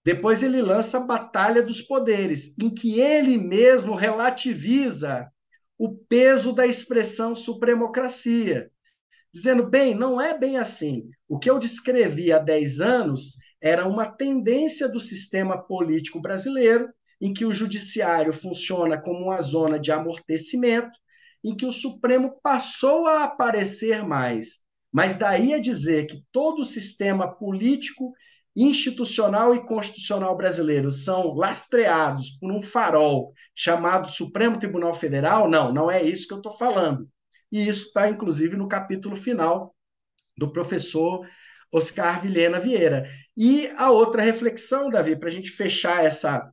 Depois ele lança a Batalha dos Poderes, em que ele mesmo relativiza o peso da expressão supremocracia, dizendo, bem, não é bem assim. O que eu descrevi há 10 anos era uma tendência do sistema político brasileiro, em que o judiciário funciona como uma zona de amortecimento, em que o Supremo passou a aparecer mais. Mas daí a dizer que todo o sistema político institucional e constitucional brasileiro são lastreados por um farol chamado Supremo Tribunal Federal, não, não é isso que eu estou falando. E isso está, inclusive, no capítulo final do professor Oscar Vilhena Vieira. E a outra reflexão, Davi, para a gente fechar essa,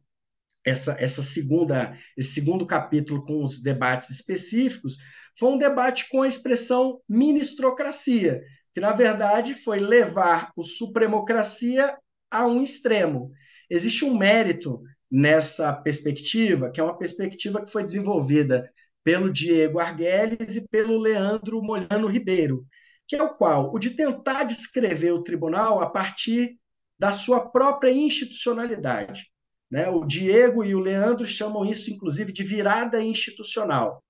essa, essa segunda, esse segundo capítulo com os debates específicos, foi um debate com a expressão ministrocracia, que na verdade foi levar o supremocracia a um extremo. Existe um mérito nessa perspectiva, que é uma perspectiva que foi desenvolvida pelo Diego Arguelles e pelo Leandro Molhano Ribeiro, que é o qual o de tentar descrever o tribunal a partir da sua própria institucionalidade. Né? O Diego e o Leandro chamam isso, inclusive, de virada institucional.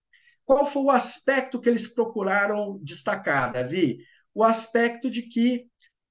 Qual foi o aspecto que eles procuraram destacar, Davi? O aspecto de que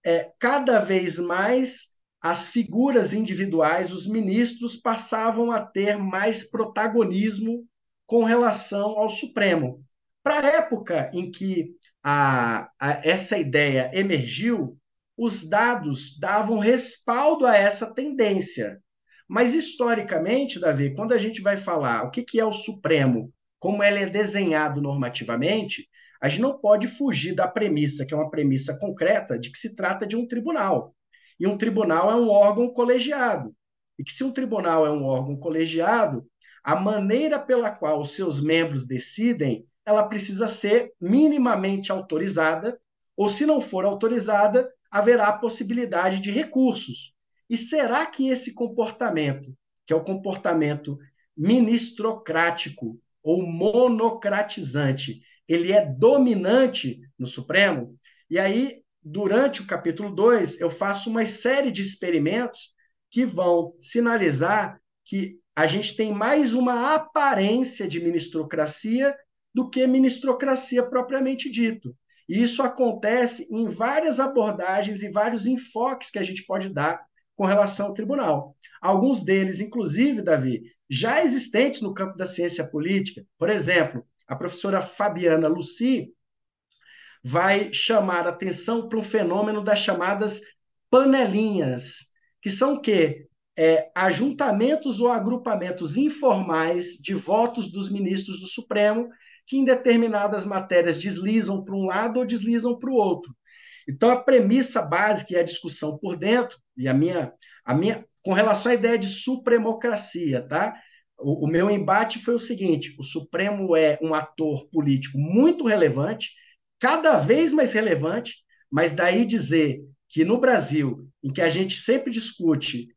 é, cada vez mais as figuras individuais, os ministros, passavam a ter mais protagonismo com relação ao Supremo. Para a época em que a, a, essa ideia emergiu, os dados davam respaldo a essa tendência. Mas, historicamente, Davi, quando a gente vai falar o que, que é o Supremo, como ele é desenhado normativamente, a gente não pode fugir da premissa, que é uma premissa concreta, de que se trata de um tribunal. E um tribunal é um órgão colegiado. E que se um tribunal é um órgão colegiado, a maneira pela qual os seus membros decidem, ela precisa ser minimamente autorizada, ou se não for autorizada, haverá possibilidade de recursos. E será que esse comportamento, que é o comportamento ministrocrático ou monocratizante, ele é dominante no Supremo? E aí, durante o capítulo 2, eu faço uma série de experimentos que vão sinalizar que a gente tem mais uma aparência de ministrocracia do que ministrocracia propriamente dito. E isso acontece em várias abordagens e vários enfoques que a gente pode dar com relação ao tribunal. Alguns deles, inclusive, Davi, já existentes no campo da ciência política. Por exemplo, a professora Fabiana Luci vai chamar atenção para um fenômeno das chamadas panelinhas, que são o quê? É, ajuntamentos ou agrupamentos informais de votos dos ministros do Supremo que em determinadas matérias deslizam para um lado ou deslizam para o outro. Então, a premissa básica e a discussão por dentro, e a minha, a minha com relação à ideia de supremocracia, tá? O, o meu embate foi o seguinte: o Supremo é um ator político muito relevante, cada vez mais relevante, mas daí dizer que no Brasil, em que a gente sempre discute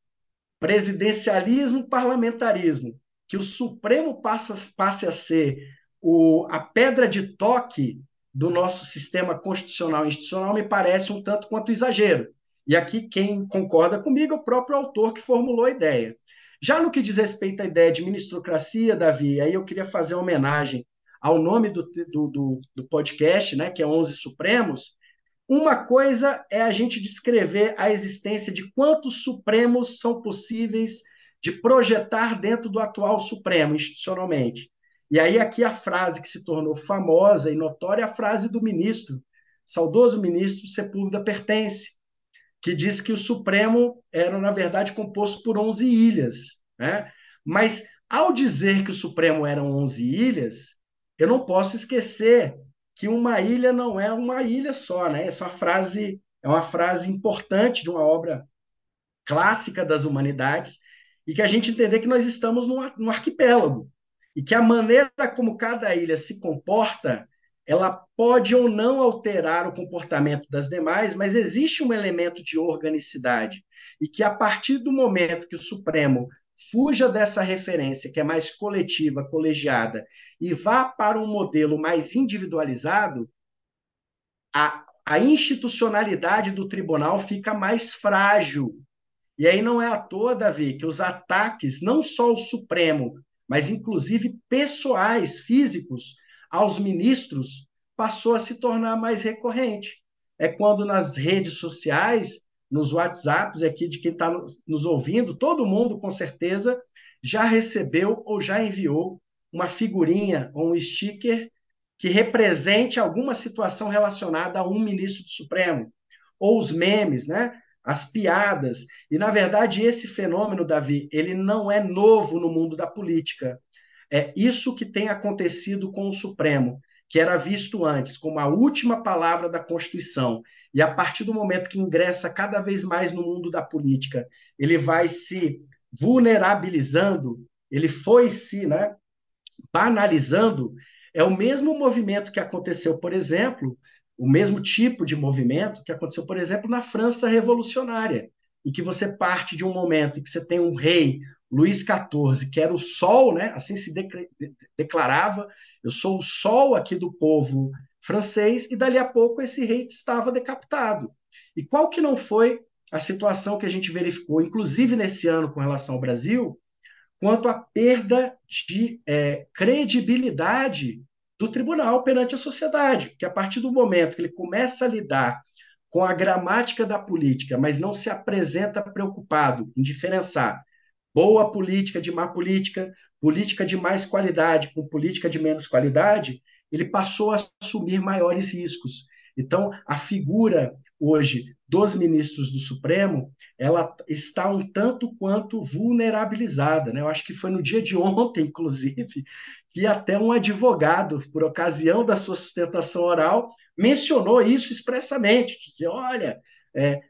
presidencialismo, parlamentarismo, que o Supremo passa, passe a ser o, a pedra de toque do nosso sistema constitucional e institucional me parece um tanto quanto exagero. E aqui quem concorda comigo é o próprio autor que formulou a ideia. Já no que diz respeito à ideia de ministrocracia, Davi, aí eu queria fazer uma homenagem ao nome do, do, do, do podcast, né, que é 11 Supremos. Uma coisa é a gente descrever a existência de quantos Supremos são possíveis de projetar dentro do atual Supremo, institucionalmente. E aí, aqui a frase que se tornou famosa e notória é a frase do ministro, saudoso ministro Sepúlveda Pertence, que diz que o Supremo era, na verdade, composto por 11 ilhas. Né? Mas, ao dizer que o Supremo eram 11 ilhas, eu não posso esquecer que uma ilha não é uma ilha só. Né? Essa é uma frase, é uma frase importante de uma obra clássica das humanidades, e que a gente entender que nós estamos num, num arquipélago e que a maneira como cada ilha se comporta, ela pode ou não alterar o comportamento das demais, mas existe um elemento de organicidade e que a partir do momento que o Supremo fuja dessa referência que é mais coletiva, colegiada e vá para um modelo mais individualizado, a, a institucionalidade do tribunal fica mais frágil. E aí não é à toa, Davi, que os ataques, não só o Supremo, mas inclusive pessoais, físicos, aos ministros, passou a se tornar mais recorrente. É quando nas redes sociais, nos WhatsApps aqui de quem está nos ouvindo, todo mundo com certeza já recebeu ou já enviou uma figurinha ou um sticker que represente alguma situação relacionada a um ministro do Supremo, ou os memes, né? as piadas. E, na verdade, esse fenômeno, Davi, ele não é novo no mundo da política. É isso que tem acontecido com o Supremo, que era visto antes como a última palavra da Constituição. E a partir do momento que ingressa cada vez mais no mundo da política, ele vai se vulnerabilizando, ele foi se né, banalizando. É o mesmo movimento que aconteceu, por exemplo, o mesmo tipo de movimento que aconteceu, por exemplo, na França revolucionária, em que você parte de um momento em que você tem um rei, Luís XIV, que era o sol, né? assim se declarava, eu sou o sol aqui do povo francês, e dali a pouco esse rei estava decapitado. E qual que não foi a situação que a gente verificou, inclusive nesse ano com relação ao Brasil, quanto à perda de é, credibilidade do tribunal perante a sociedade, que a partir do momento que ele começa a lidar com a gramática da política, mas não se apresenta preocupado em diferenciar boa política de má política, política de mais qualidade com política de menos qualidade, ele passou a assumir maiores riscos. Então, a figura hoje dos ministros do Supremo, ela está um tanto quanto vulnerabilizada. Né? Eu acho que foi no dia de ontem, inclusive, que até um advogado, por ocasião da sua sustentação oral, mencionou isso expressamente, dizer, olha, é,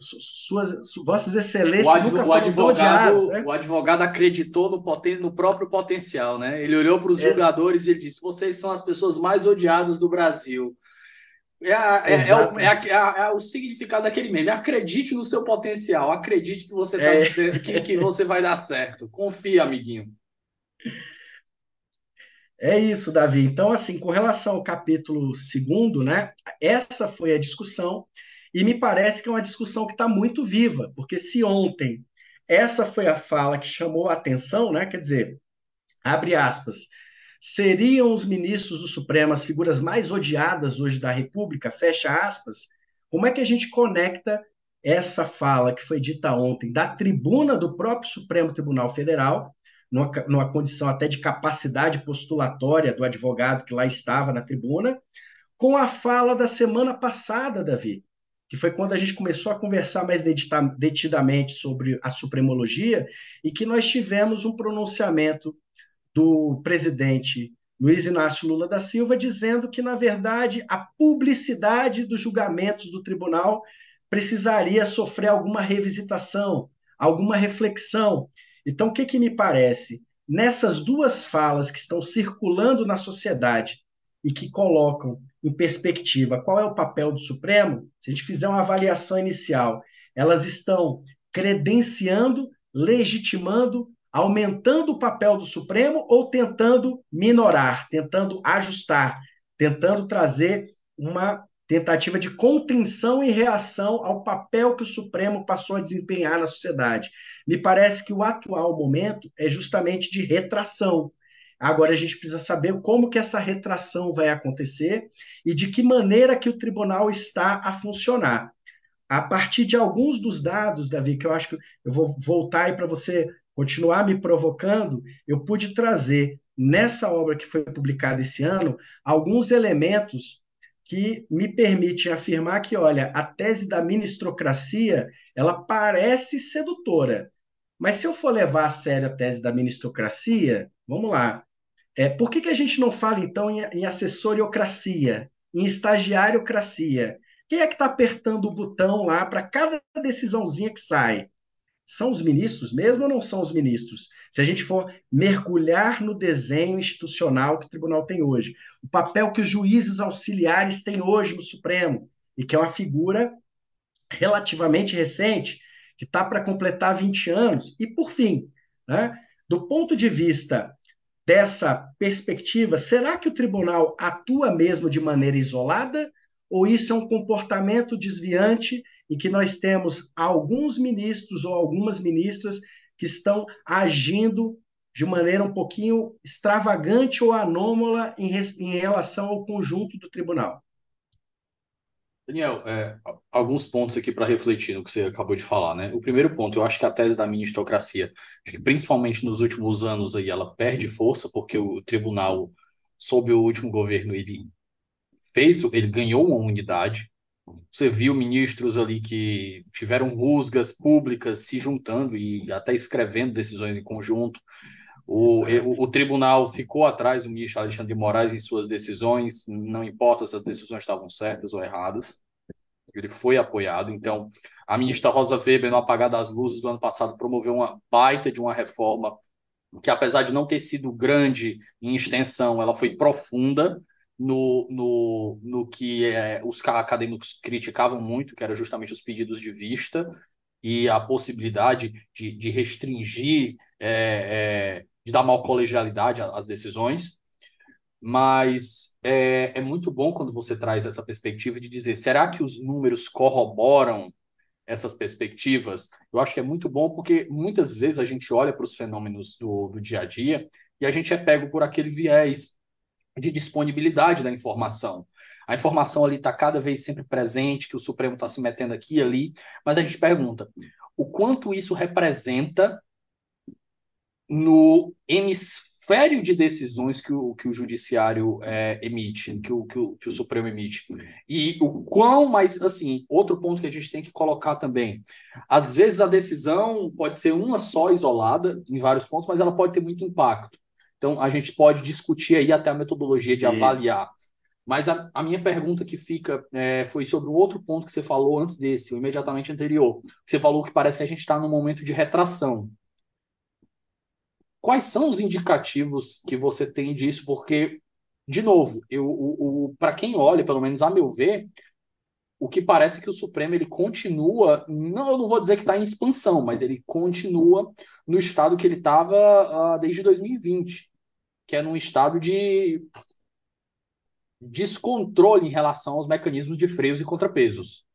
suas, vossas excelências o adv, nunca o advogado, né? O advogado acreditou no, poten, no próprio potencial, né? Ele olhou para os é. julgadores e ele disse: vocês são as pessoas mais odiadas do Brasil. É, a, é, é, o, é, a, é, o, significado daquele meme. Acredite no seu potencial, acredite que você, tá, que, que você vai dar certo. Confia, amiguinho. É isso, Davi. Então, assim, com relação ao capítulo segundo, né? Essa foi a discussão. E me parece que é uma discussão que está muito viva, porque se ontem essa foi a fala que chamou a atenção, né? Quer dizer, abre aspas, seriam os ministros do Supremo as figuras mais odiadas hoje da República, fecha aspas. Como é que a gente conecta essa fala que foi dita ontem da tribuna do próprio Supremo Tribunal Federal, numa, numa condição até de capacidade postulatória do advogado que lá estava na tribuna, com a fala da semana passada, Davi, que foi quando a gente começou a conversar mais detidamente sobre a supremologia e que nós tivemos um pronunciamento do presidente Luiz Inácio Lula da Silva dizendo que, na verdade, a publicidade dos julgamentos do tribunal precisaria sofrer alguma revisitação, alguma reflexão. Então, o que, que me parece? Nessas duas falas que estão circulando na sociedade e que colocam em perspectiva qual é o papel do Supremo, se a gente fizer uma avaliação inicial, elas estão credenciando, legitimando, aumentando o papel do Supremo ou tentando minorar, tentando ajustar, tentando trazer uma tentativa de contenção em reação ao papel que o Supremo passou a desempenhar na sociedade. Me parece que o atual momento é justamente de retração, Agora a gente precisa saber como que essa retração vai acontecer e de que maneira que o tribunal está a funcionar. A partir de alguns dos dados, Davi, que eu acho que eu vou voltar aí para você continuar me provocando, eu pude trazer nessa obra que foi publicada esse ano alguns elementos que me permitem afirmar que, olha, a tese da ministrocracia, ela parece sedutora. Mas se eu for levar a sério a tese da ministrocracia, vamos lá. É, por que, que a gente não fala, então, em, em assessoriocracia, em estagiariocracia? Quem é que está apertando o botão lá para cada decisãozinha que sai? São os ministros mesmo ou não são os ministros? Se a gente for mergulhar no desenho institucional que o tribunal tem hoje, o papel que os juízes auxiliares têm hoje no Supremo, e que é uma figura relativamente recente, que está para completar 20 anos. E, por fim, né, do ponto de vista dessa perspectiva, será que o tribunal atua mesmo de maneira isolada? Ou isso é um comportamento desviante e que nós temos alguns ministros ou algumas ministras que estão agindo de maneira um pouquinho extravagante ou anômala em, em relação ao conjunto do tribunal? Daniel, é, alguns pontos aqui para refletir no que você acabou de falar, né? O primeiro ponto, eu acho que a tese da ministocracia, principalmente nos últimos anos aí, ela perde força porque o tribunal, sob o último governo, ele fez, ele ganhou uma unidade. Você viu ministros ali que tiveram rusgas públicas se juntando e até escrevendo decisões em conjunto. O, o, tribunal ficou atrás do ministro Alexandre de Moraes em suas decisões, não importa se as decisões estavam certas ou erradas, ele foi apoiado. Então, a ministra Rosa Weber, no apagar das luzes do ano passado, promoveu uma baita de uma reforma que, apesar de não ter sido grande em extensão, ela foi profunda no, no, no que é, os acadêmicos criticavam muito, que era justamente os pedidos de vista e a possibilidade de, de restringir é, é, de dar maior colegialidade às decisões, mas é, é muito bom quando você traz essa perspectiva de dizer: será que os números corroboram essas perspectivas? Eu acho que é muito bom porque muitas vezes a gente olha para os fenômenos do, do dia a dia e a gente é pego por aquele viés de disponibilidade da informação. A informação ali está cada vez sempre presente, que o Supremo está se metendo aqui e ali, mas a gente pergunta o quanto isso representa no fério de decisões que o, que o judiciário é, emite, que o, que, o, que o Supremo emite. E o quão, mas assim, outro ponto que a gente tem que colocar também. Às vezes a decisão pode ser uma só isolada, em vários pontos, mas ela pode ter muito impacto. Então a gente pode discutir aí até a metodologia de Isso. avaliar. Mas a, a, minha pergunta que fica é, foi sobre um outro ponto que você falou antes desse, o imediatamente anterior. Você falou que parece que a gente está num momento de retração. Quais são os indicativos que você tem disso? Porque, de novo, eu, o, o para quem olha, pelo menos a meu ver, o que parece que o Supremo ele continua, não, eu não vou dizer que está em expansão, mas ele continua no estado que ele estava uh, ah, desde 2020, que é num estado de descontrole em relação aos mecanismos de freios e contrapesos.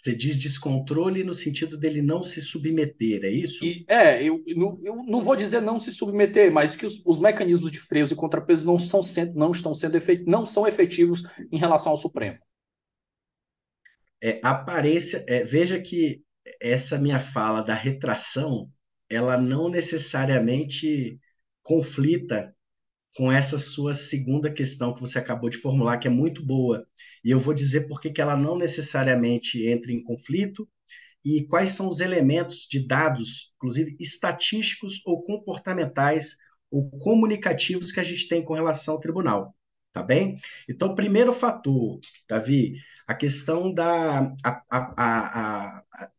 Você diz descontrole no sentido dele não se submeter, é isso? E, é, eu, eu, eu, não vou dizer não se submeter, mas que os, os mecanismos de freios e contrapesos não, são, não estão sendo efet, não são efetivos em relação ao Supremo. É, aparência, é, veja que essa minha fala da retração, ela não necessariamente conflita com essa sua segunda questão que você acabou de formular, que é muito boa. E eu vou dizer por que ela não necessariamente entra em conflito e quais são os elementos de dados, inclusive estatísticos ou comportamentais ou comunicativos que a gente tem com relação ao tribunal. Tá bem? Então, primeiro fator, Davi, a questão da a, a, a,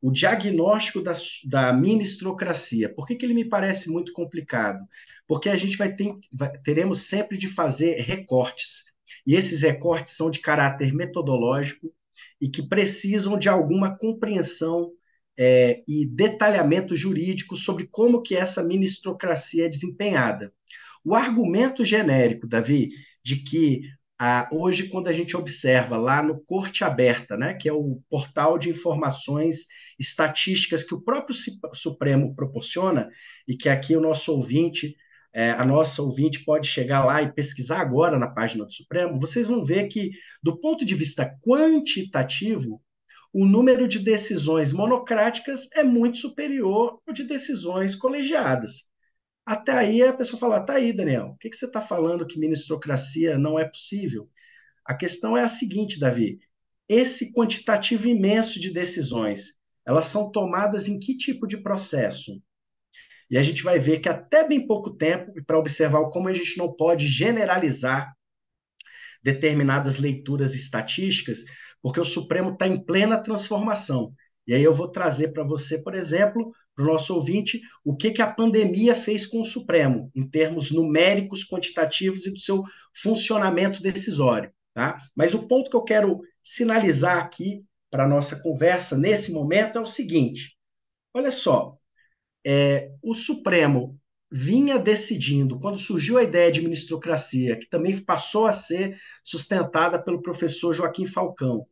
o diagnóstico da, da ministrocracia. Por que, que ele me parece muito complicado? Porque a gente vai ter, vai, teremos sempre de fazer recortes. E esses recortes são de caráter metodológico e que precisam de alguma compreensão é, e detalhamento jurídico sobre como que essa ministrocracia é desempenhada. O argumento genérico, Davi, de que ah, hoje, quando a gente observa lá no Corte Aberta, né, que é o portal de informações estatísticas que o próprio Supremo proporciona, e que aqui o nosso ouvinte, é, a nossa ouvinte pode chegar lá e pesquisar agora na página do Supremo, vocês vão ver que, do ponto de vista quantitativo, o número de decisões monocráticas é muito superior ao de decisões colegiadas. Até aí a pessoa fala: tá aí, Daniel, o que, que você está falando que ministrocracia não é possível? A questão é a seguinte, Davi: esse quantitativo imenso de decisões, elas são tomadas em que tipo de processo? E a gente vai ver que até bem pouco tempo, para observar como a gente não pode generalizar determinadas leituras estatísticas, porque o Supremo está em plena transformação. E aí eu vou trazer para você, por exemplo, para o nosso ouvinte, o que, que a pandemia fez com o Supremo, em termos numéricos, quantitativos e do seu funcionamento decisório. Tá? Mas o ponto que eu quero sinalizar aqui para a nossa conversa nesse momento é o seguinte: olha só, é, o Supremo vinha decidindo, quando surgiu a ideia de ministrocracia, que também passou a ser sustentada pelo professor Joaquim Falcão,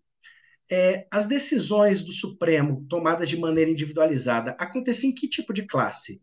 é, as decisões do Supremo tomadas de maneira individualizada aconteciam em que tipo de classe?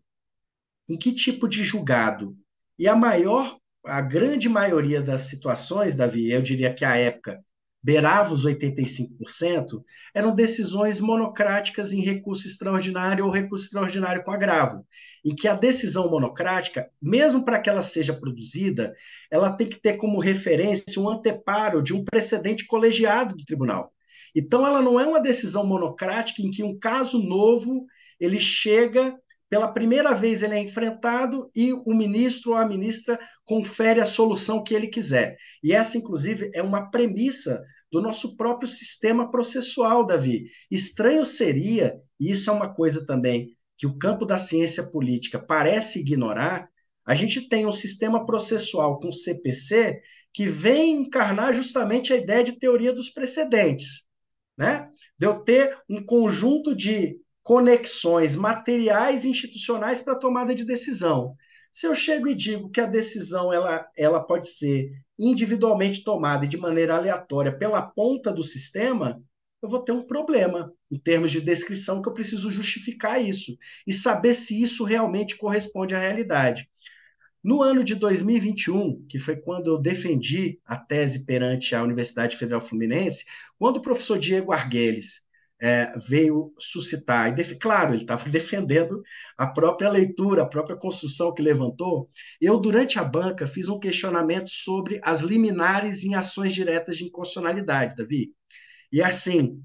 Em que tipo de julgado? E a maior, a grande maioria das situações, Davi, eu diria que a época beirava os 85%, eram decisões monocráticas em recurso extraordinário ou recurso extraordinário com agravo. E que a decisão monocrática, mesmo para que ela seja produzida, ela tem que ter como referência um anteparo de um precedente colegiado do tribunal. Então, ela não é uma decisão monocrática em que um caso novo ele chega pela primeira vez ele é enfrentado e o ministro ou a ministra confere a solução que ele quiser. E essa, inclusive, é uma premissa do nosso próprio sistema processual, Davi. Estranho seria, e isso é uma coisa também que o campo da ciência política parece ignorar, a gente tem um sistema processual com CPC que vem encarnar justamente a ideia de teoria dos precedentes né? De eu ter um conjunto de conexões materiais e institucionais para tomada de decisão. Se eu chego e digo que a decisão ela, ela pode ser individualmente tomada e de maneira aleatória pela ponta do sistema, eu vou ter um problema em termos de descrição que eu preciso justificar isso e saber se isso realmente corresponde à realidade. No ano de 2021, que foi quando eu defendi a tese perante a Universidade Federal Fluminense, quando o professor Diego Arguelles é, veio suscitar. E, claro, ele estava defendendo a própria leitura, a própria construção que levantou. Eu, durante a banca, fiz um questionamento sobre as liminares em ações diretas de inconstitucionalidade, Davi. E assim,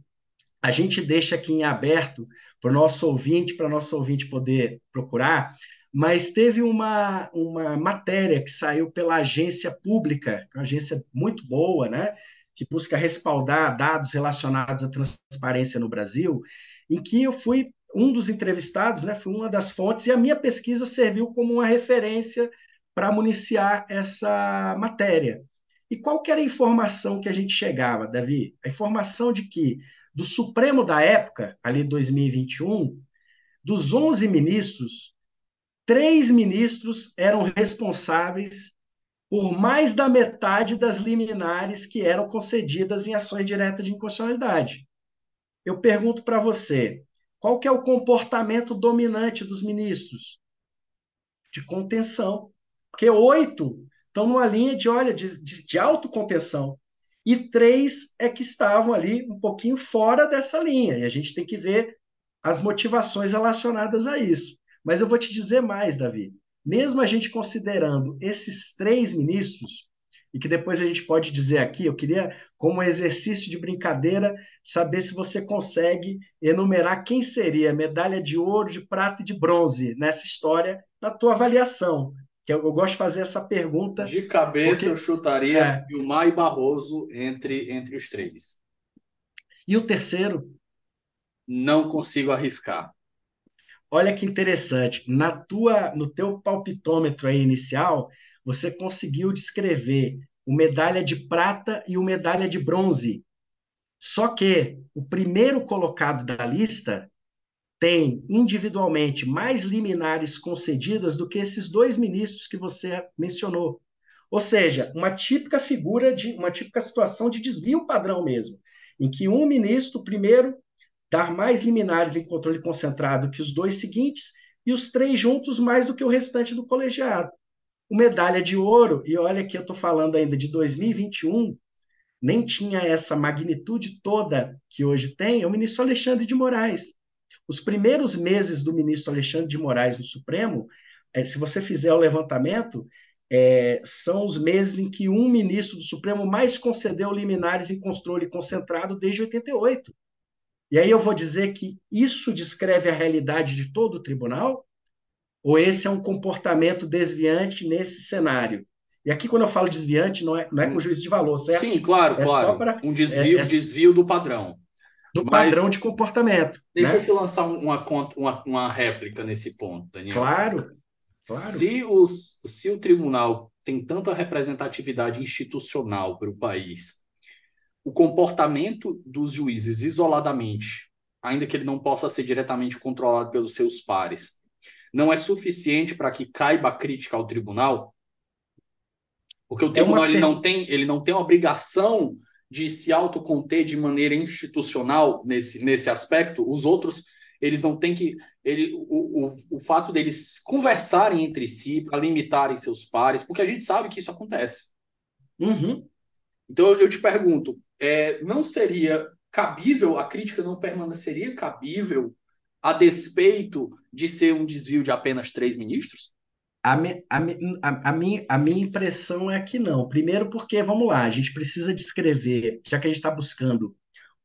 a gente deixa aqui em aberto para o nosso ouvinte, para nosso ouvinte poder procurar, mas teve uma, uma matéria que saiu pela agência pública, é uma agência muito boa, né? Que busca respaldar dados relacionados à transparência no Brasil, em que eu fui um dos entrevistados, né, fui uma das fontes, e a minha pesquisa serviu como uma referência para municiar essa matéria. E qual era a informação que a gente chegava, Davi? A informação de que do Supremo da época, ali 2021, dos 11 ministros, três ministros eram responsáveis por mais da metade das liminares que eram concedidas em ações diretas de inconstitucionalidade. Eu pergunto para você, qual que é o comportamento dominante dos ministros? De contenção. Porque oito estão numa linha de, olha, de, de, de autocontenção. E três é que estavam ali um pouquinho fora dessa linha. E a gente tem que ver as motivações relacionadas a isso. Mas eu vou te dizer mais, Davi mesmo a gente considerando esses três ministros, e que depois a gente pode dizer aqui, eu queria, como exercício de brincadeira, saber se você consegue enumerar quem seria medalha de ouro, de prata e de bronze nessa história, na tua avaliação. Que eu, eu gosto de fazer essa pergunta. De cabeça, porque, eu chutaria é, Vilmar e Barroso entre, entre os três. E o terceiro? Não consigo arriscar. Olha que interessante, na tua, no teu palpitômetro aí inicial, você conseguiu descrever o medalha de prata e o medalha de bronze. Só que o primeiro colocado da lista tem individualmente mais liminares concedidas do que esses dois ministros que você mencionou. Ou seja, uma típica figura de uma típica situação de desvio padrão mesmo, em que um ministro primeiro dar mais liminares em controle concentrado que os dois seguintes e os três juntos mais do que o restante do colegiado. O medalha de ouro, e olha que eu estou falando ainda de 2021, nem tinha essa magnitude toda que hoje tem, é o ministro Alexandre de Moraes. Os primeiros meses do ministro Alexandre de Moraes no Supremo, é, se você fizer o levantamento, é, são os meses em que um ministro do Supremo mais concedeu liminares em controle concentrado desde 88. E aí eu vou dizer que isso descreve a realidade de todo o tribunal? Ou esse é um comportamento desviante nesse cenário? E aqui, quando eu falo desviante, não é, não é com juízo de valor, certo? Sim, claro, é claro. Só pra, um desvio, é, é, desvio do padrão. Do Mas, padrão de comportamento. Deixa né? eu te lançar uma, uma, uma réplica nesse ponto, Daniel. Claro, claro. Se, os, se o tribunal tem tanta representatividade institucional para o país o comportamento dos juízes isoladamente, ainda que ele não possa ser diretamente controlado pelos seus pares, não é suficiente para que caiba a crítica ao tribunal? Porque o é tribunal é ele não tem ele não tem obrigação de se autoconter de maneira institucional nesse, nesse aspecto. Os outros eles não têm que ele o, o, o fato deles conversarem entre si para limitarem seus pares, porque a gente sabe que isso acontece. Uhum. Então eu te pergunto, é, não seria cabível, a crítica não permaneceria cabível a despeito de ser um desvio de apenas três ministros? A, me, a, a, a, minha, a minha impressão é que não. Primeiro, porque, vamos lá, a gente precisa descrever, já que a gente está buscando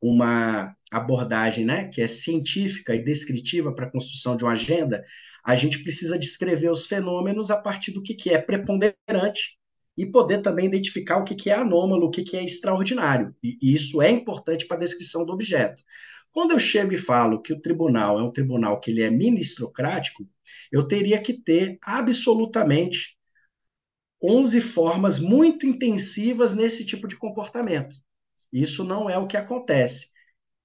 uma abordagem né, que é científica e descritiva para a construção de uma agenda, a gente precisa descrever os fenômenos a partir do que, que é preponderante e poder também identificar o que, é anômalo, o que, que é extraordinário. E, e isso é importante para a descrição do objeto. Quando eu chego e falo que o tribunal é um tribunal que ele é ministrocrático, eu teria que ter absolutamente 11 formas muito intensivas nesse tipo de comportamento. Isso não é o que acontece.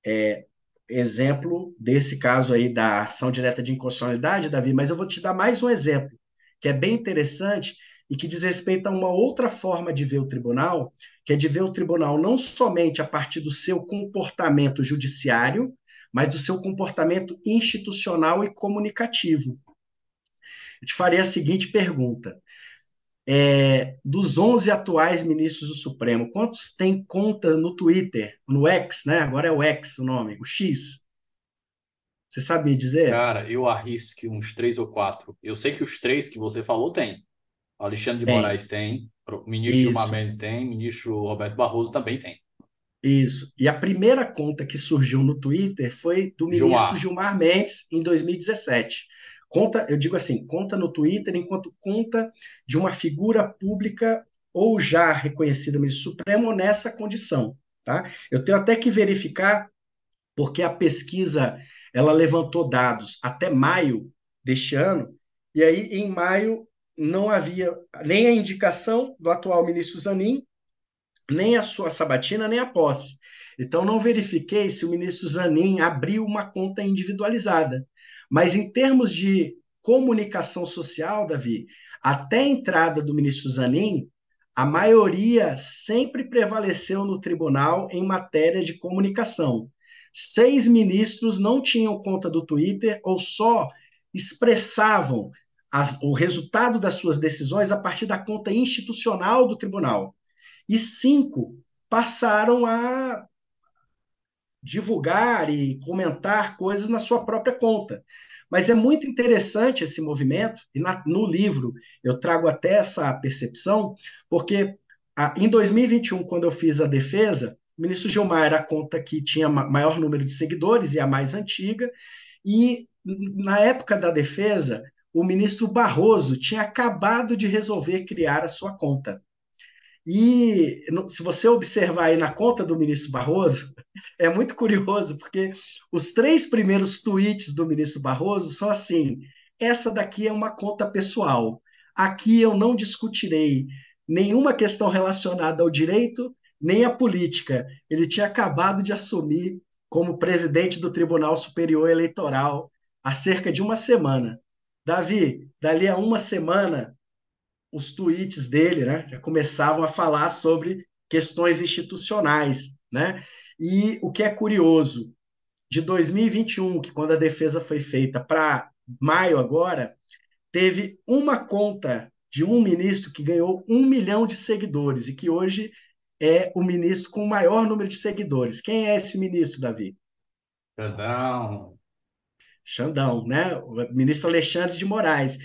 É, exemplo desse caso aí da ação direta de inconstitucionalidade, Davi, mas eu vou te dar mais um exemplo, que é bem interessante e que diz respeito a uma outra forma de ver o tribunal, que é de ver o tribunal não somente a partir do seu comportamento judiciário, mas do seu comportamento institucional e comunicativo. Eu te farei a seguinte pergunta: É, dos 11 atuais ministros do Supremo, quantos têm conta no Twitter, no X, né? Agora é o X o nome, o X. Você sabia dizer? Cara, eu arrisco uns três ou quatro. Eu sei que os três que você falou tem. Alexandre de. Moraes tem, o ministro Gilmar Mendes tem, o ministro Roberto Barroso também tem. Isso. E a primeira conta que surgiu no Twitter foi do ministro Gilmar, Gilmar Mendes em 2017. Conta, eu digo assim, conta no Twitter enquanto conta de uma figura pública ou já reconhecida ministro Supremo nessa condição, tá? Eu tenho até que verificar porque a pesquisa ela levantou dados até maio deste ano e aí em maio não havia nem a indicação do atual ministro Zanin nem a sua sabatina, nem a posse. Então, não verifiquei se o ministro Zanin abriu uma conta individualizada. Mas, em termos de comunicação social, Davi, até a entrada do ministro Zanin, a maioria sempre prevaleceu no tribunal em matéria de comunicação. Seis ministros não tinham conta do Twitter ou só expressavam as, o resultado das suas decisões a partir da conta institucional do tribunal e cinco passaram a divulgar e comentar coisas na sua própria conta. Mas é muito interessante esse movimento, e na, no livro eu trago até essa percepção, porque a, em 2021, quando eu fiz a defesa, o ministro Gilmar era a conta que tinha maior número de seguidores e a mais antiga, e na época da defesa, o ministro Barroso tinha acabado de resolver criar a sua conta. E se você observar aí na conta do ministro Barroso, é muito curioso, porque os três primeiros tweets do ministro Barroso são assim: essa daqui é uma conta pessoal. Aqui eu não discutirei nenhuma questão relacionada ao direito nem à política. Ele tinha acabado de assumir como presidente do Tribunal Superior Eleitoral há cerca de uma semana. Davi, dali a uma semana, os tweets dele, né, já começavam a falar sobre questões institucionais, né? E o que é curioso, de 2021, que quando a defesa foi feita para maio agora, teve uma conta de um ministro que ganhou um milhão de seguidores e que hoje é o ministro com o maior número de seguidores. Quem é esse ministro, Davi? Xandão. Xandão, né? O ministro Alexandre de Moraes.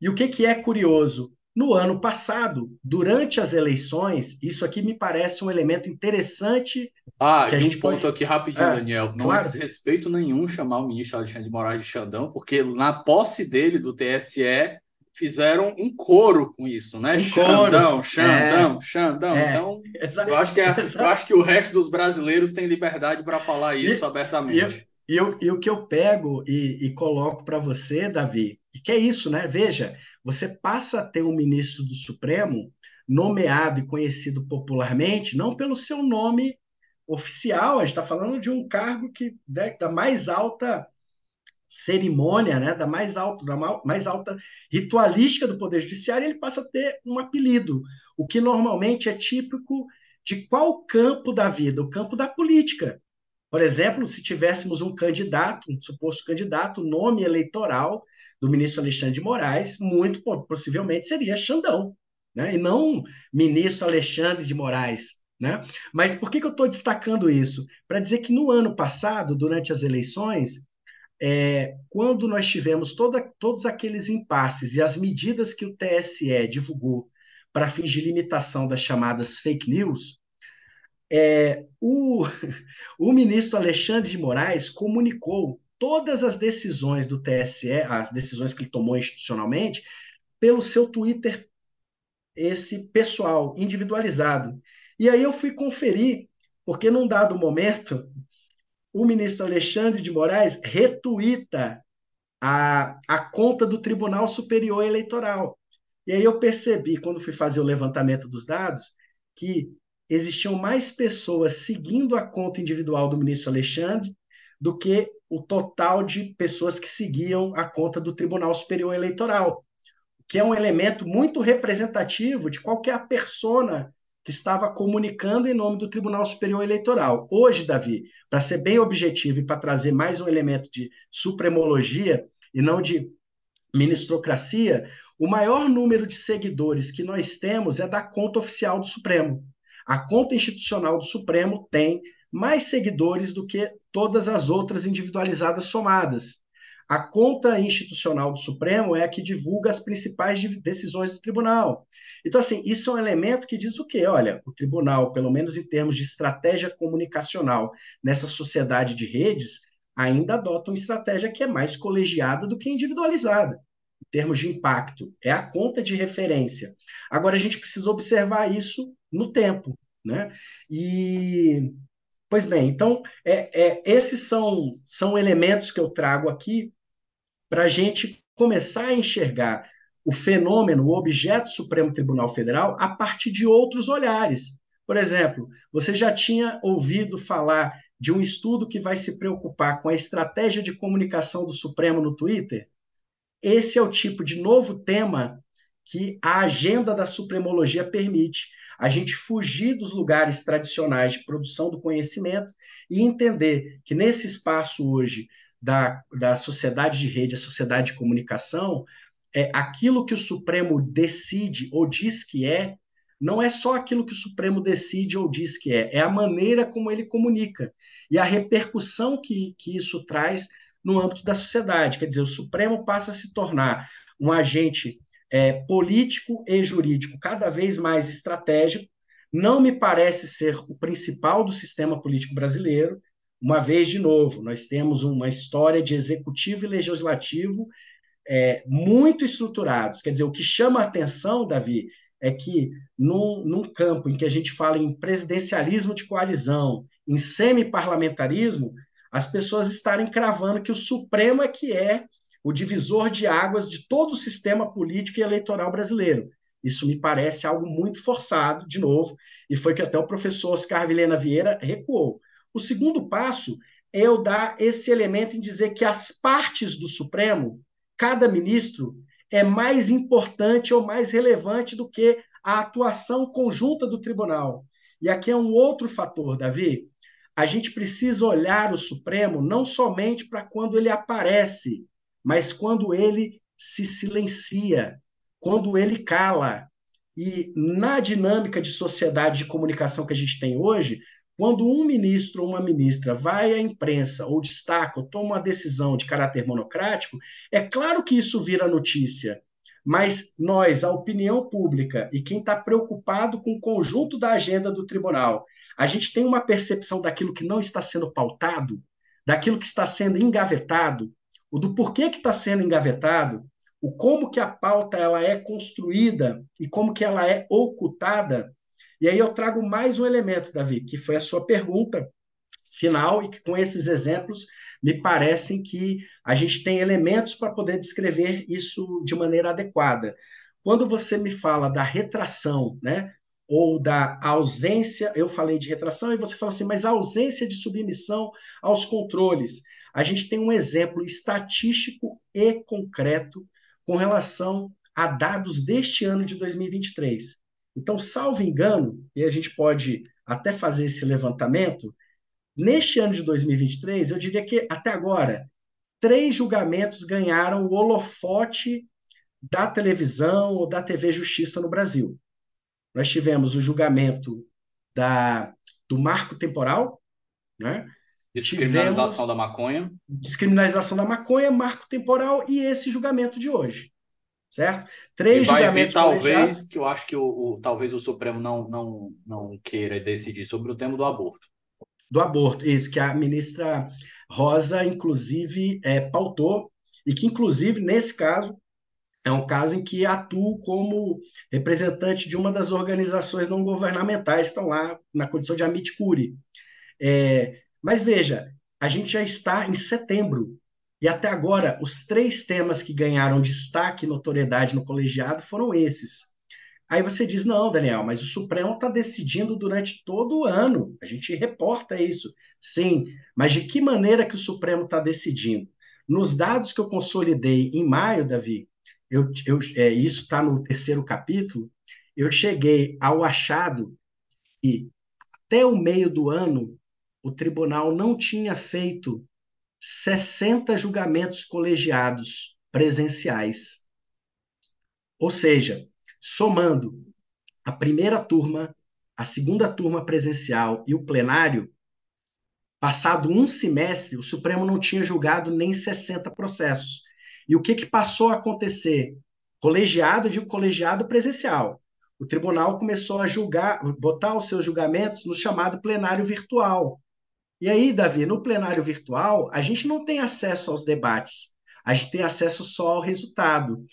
E o que, que é curioso? No ano passado, durante as eleições, isso aqui me parece um elemento interessante. Ah, que a gente ponto pode... aqui rapidinho, é, Daniel. Não claro. é respeito nenhum chamar o ministro Alexandre de Moraes de Xandão, porque na posse dele, do TSE, fizeram um coro com isso, né? Um Xandão, Xandão, é, Xandão. É, então, eu acho, que é, eu acho que o resto dos brasileiros tem liberdade para falar isso e, abertamente. E, eu, e, o que eu pego e, e coloco para você, Davi, e que é isso, né? Veja, você passa a ter um ministro do Supremo nomeado e conhecido popularmente, não pelo seu nome oficial, a gente está falando de um cargo que né, da mais alta cerimônia, né, da mais alta, da mais alta ritualística do Poder Judiciário, ele passa a ter um apelido, o que normalmente é típico de qual campo da vida? O campo da política. Por exemplo, se tivéssemos um candidato, um suposto candidato, nome eleitoral do ministro Alexandre de Moraes, muito possivelmente seria Xandão, né? e não ministro Alexandre de Moraes. Né? Mas por que, que eu estou destacando isso? Para dizer que no ano passado, durante as eleições, é, quando nós tivemos toda, todos aqueles impasses e as medidas que o TSE divulgou para fins de limitação das chamadas fake news, é, o, o ministro Alexandre de Moraes comunicou todas as decisões do TSE, as decisões que ele tomou institucionalmente, pelo seu Twitter, esse pessoal, individualizado. E aí eu fui conferir, porque num dado momento, o ministro Alexandre de Moraes retuita a, a conta do Tribunal Superior Eleitoral. E aí eu percebi, quando fui fazer o levantamento dos dados, que existiam mais pessoas seguindo a conta individual do ministro Alexandre do que o total de pessoas que seguiam a conta do Tribunal Superior Eleitoral, que é um elemento muito representativo de qualquer persona que estava comunicando em nome do Tribunal Superior Eleitoral. Hoje, Davi, para ser bem objetivo e para trazer mais um elemento de supremologia e não de ministrocracia, o maior número de seguidores que nós temos é da conta oficial do Supremo. A conta institucional do Supremo tem mais seguidores do que todas as outras individualizadas somadas. A conta institucional do Supremo é a que divulga as principais decisões do tribunal. Então, assim, isso é um elemento que diz o quê? Olha, o tribunal, pelo menos em termos de estratégia comunicacional nessa sociedade de redes, ainda adota uma estratégia que é mais colegiada do que individualizada, em termos de impacto. É a conta de referência. Agora, a gente precisa observar isso no tempo. Né? E, pois bem, então, é, é, esses são, são elementos que eu trago aqui para a gente começar a enxergar o fenômeno, o objeto Supremo Tribunal Federal, a partir de outros olhares. Por exemplo, você já tinha ouvido falar de um estudo que vai se preocupar com a estratégia de comunicação do Supremo no Twitter? Esse é o tipo de novo tema que a agenda da supremologia permite. A gente fugir dos lugares tradicionais de produção do conhecimento e entender que nesse espaço hoje da, da sociedade de rede, a sociedade de comunicação, é aquilo que o Supremo decide ou diz que é, não é só aquilo que o Supremo decide ou diz que é, é a maneira como ele comunica e a repercussão que, que isso traz no âmbito da sociedade. Quer dizer, o Supremo passa a se tornar um agente é, político e jurídico cada vez mais estratégico. Não me parece ser o principal do sistema político brasileiro. Uma vez de novo, nós temos uma história de executivo e legislativo é, muito estruturados. Quer dizer, o que chama a atenção, Davi, é que num, num campo em que a gente fala em presidencialismo de coalizão, em semi-parlamentarismo, as pessoas estarem cravando que o Supremo é que é o divisor de águas de todo o sistema político e eleitoral brasileiro. Isso me parece algo muito forçado, de novo, e foi que até o professor Oscar Vilhena Vieira recuou. O segundo passo é eu dar esse elemento em dizer que as partes do Supremo, cada ministro, é mais importante ou mais relevante do que a atuação conjunta do tribunal. E aqui é um outro fator, Davi. A gente precisa olhar o Supremo não somente para quando ele aparece, mas quando ele se silencia, quando ele cala. E na dinâmica de sociedade de comunicação que a gente tem hoje, quando um ministro ou uma ministra vai à imprensa ou destaca ou toma uma decisão de caráter monocrático, é claro que isso vira notícia. Mas nós, a opinião pública e quem está preocupado com o conjunto da agenda do tribunal, a gente tem uma percepção daquilo que não está sendo pautado, daquilo que está sendo engavetado, o do porquê que está sendo engavetado, o como que a pauta ela é construída e como que ela é ocultada, e aí eu trago mais um elemento, Davi, que foi a sua pergunta final, e que com esses exemplos me parecem que a gente tem elementos para poder descrever isso de maneira adequada. Quando você me fala da retração, né, ou da ausência, eu falei de retração e você fala assim, mas a ausência de submissão aos controles. A gente tem um exemplo estatístico e concreto com relação a dados deste ano de 2023. Então, salvo engano, e a gente pode até fazer esse levantamento, neste ano de 2023, eu diria que até agora, três julgamentos ganharam o holofote da televisão ou da TV Justiça no Brasil. Nós tivemos o julgamento da, do marco temporal, né? Descriminalização tivemos da maconha. Descriminalização da maconha, marco temporal e esse julgamento de hoje certo? Três e vai julgamentos vir, talvez que eu acho que o, o, talvez o Supremo não, não, não queira decidir sobre o tema do aborto. Do aborto, isso que a ministra Rosa, inclusive, é, pautou, e que, inclusive, nesse caso, é um caso em que atuo como representante de uma das organizações não governamentais, estão lá na condição de amit curi. É, mas veja, a gente já está em setembro e até agora, os três temas que ganharam destaque e notoriedade no colegiado foram esses. Aí você diz: não, Daniel, mas o Supremo está decidindo durante todo o ano. A gente reporta isso. Sim, mas de que maneira que o Supremo está decidindo? Nos dados que eu consolidei em maio, Davi, eu, eu, é, isso está no terceiro capítulo, eu cheguei ao achado que até o meio do ano o tribunal não tinha feito 60 julgamentos colegiados presenciais. Ou seja, somando a primeira turma, a segunda turma presencial e o plenário, passado um semestre, o Supremo não tinha julgado nem 60 processos. E o que, que passou a acontecer? Colegiado, de colegiado presencial. O tribunal começou a julgar, botar os seus julgamentos no chamado plenário virtual. E aí, Davi, no plenário virtual, a gente não tem acesso aos debates, a gente tem acesso só ao resultado.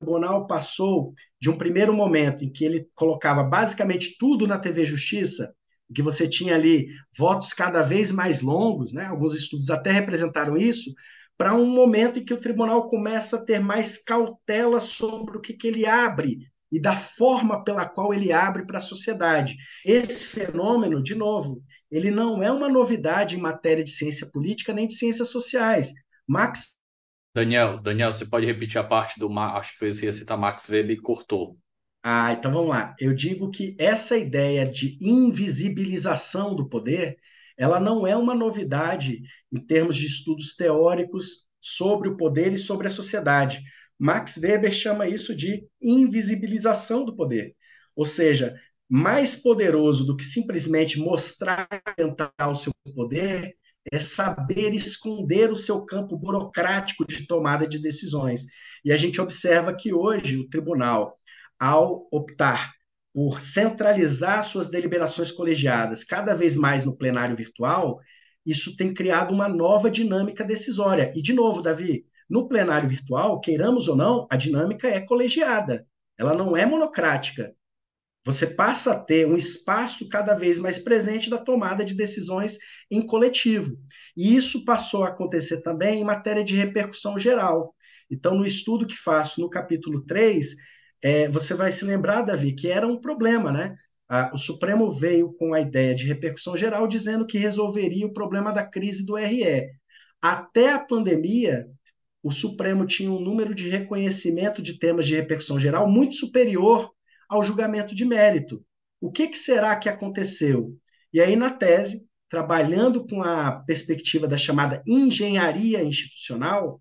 O tribunal passou de um primeiro momento em que ele colocava basicamente tudo na TV Justiça, que você tinha ali votos cada vez mais longos, né? alguns estudos até representaram isso, para um momento em que o tribunal começa a ter mais cautela sobre o que, que ele abre e da forma pela qual ele abre para a sociedade. Esse fenômeno, de novo, ele não é uma novidade em matéria de ciência política nem de ciências sociais. Max. Daniel, Daniel, você pode repetir a parte do. Acho que foi isso que ia citar Max Weber e cortou. Ah, então vamos lá. Eu digo que essa ideia de invisibilização do poder, ela não é uma novidade em termos de estudos teóricos sobre o poder e sobre a sociedade. Max Weber chama isso de invisibilização do poder. Ou seja, mais poderoso do que simplesmente mostrar o seu poder é saber esconder o seu campo burocrático de tomada de decisões. E a gente observa que hoje o tribunal, ao optar por centralizar suas deliberações colegiadas cada vez mais no plenário virtual, isso tem criado uma nova dinâmica decisória. E, de novo, Davi, no plenário virtual, queiramos ou não, a dinâmica é colegiada, ela não é monocrática. Você passa a ter um espaço cada vez mais presente da tomada de decisões em coletivo. E isso passou a acontecer também em matéria de repercussão geral. Então, no estudo que faço no capítulo 3, é, você vai se lembrar, Davi, que era um problema, né? o Supremo veio com a ideia de repercussão geral, dizendo que resolveria o problema da crise do RE. Até a pandemia, o Supremo tinha um número de reconhecimento de temas de repercussão geral muito superior ao julgamento de mérito. O que, que será que aconteceu? E aí, na tese, trabalhando com a perspectiva da chamada engenharia institucional,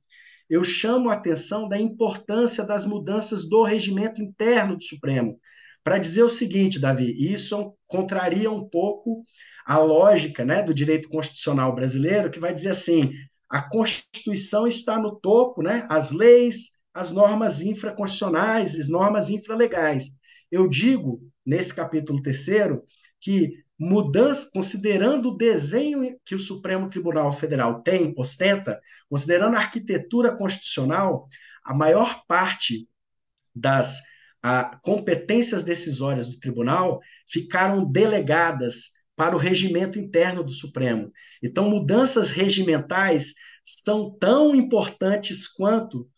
eu chamo a atenção da importância das mudanças do regimento interno do Supremo, para dizer o seguinte, Davi, isso contraria um pouco a lógica né, do direito constitucional brasileiro, que vai dizer assim: a Constituição está no topo, né, as leis, as normas infraconstitucionais, as normas infralegais. Eu digo, nesse capítulo terceiro, que mudança, considerando o desenho que o Supremo Tribunal Federal tem, ostenta, considerando a arquitetura constitucional, a maior parte das a, competências decisórias do tribunal ficaram delegadas para o regimento interno do Supremo. Então, mudanças regimentais são tão importantes quanto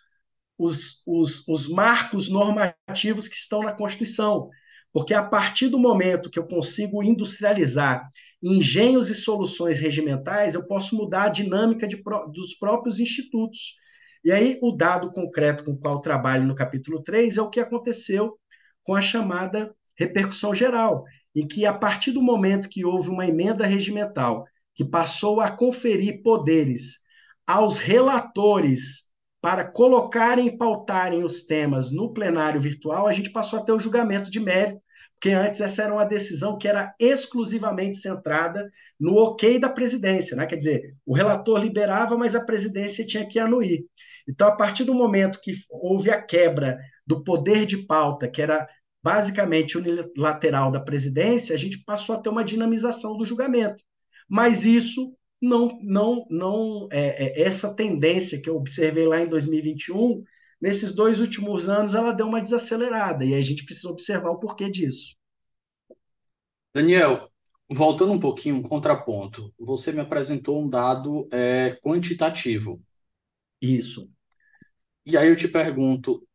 os, os, os marcos normativos que estão na Constituição. Porque a partir do momento que eu consigo industrializar engenhos e soluções regimentais, eu posso mudar a dinâmica de, dos próprios institutos. E aí, o dado concreto com o qual trabalho no capítulo 3 é o que aconteceu com a chamada repercussão geral, em que, a partir do momento que houve uma emenda regimental que passou a conferir poderes aos relatores para colocarem e pautarem os temas no plenário virtual, a gente passou a ter o julgamento de mérito, porque antes essa era uma decisão que era exclusivamente centrada no ok da presidência, né? Quer dizer, o relator liberava, mas a presidência tinha que anuir. Então, a partir do momento que houve a quebra do poder de pauta, que era basicamente unilateral da presidência, a gente passou a ter uma dinamização do julgamento. Mas isso não, não, não é, é, essa tendência que eu observei lá em 2021, nesses dois últimos anos, ela deu uma desacelerada e a gente precisa observar o porquê disso. Daniel, voltando um pouquinho, um contraponto. Você me apresentou um dado é, quantitativo. Isso. E aí eu te pergunto,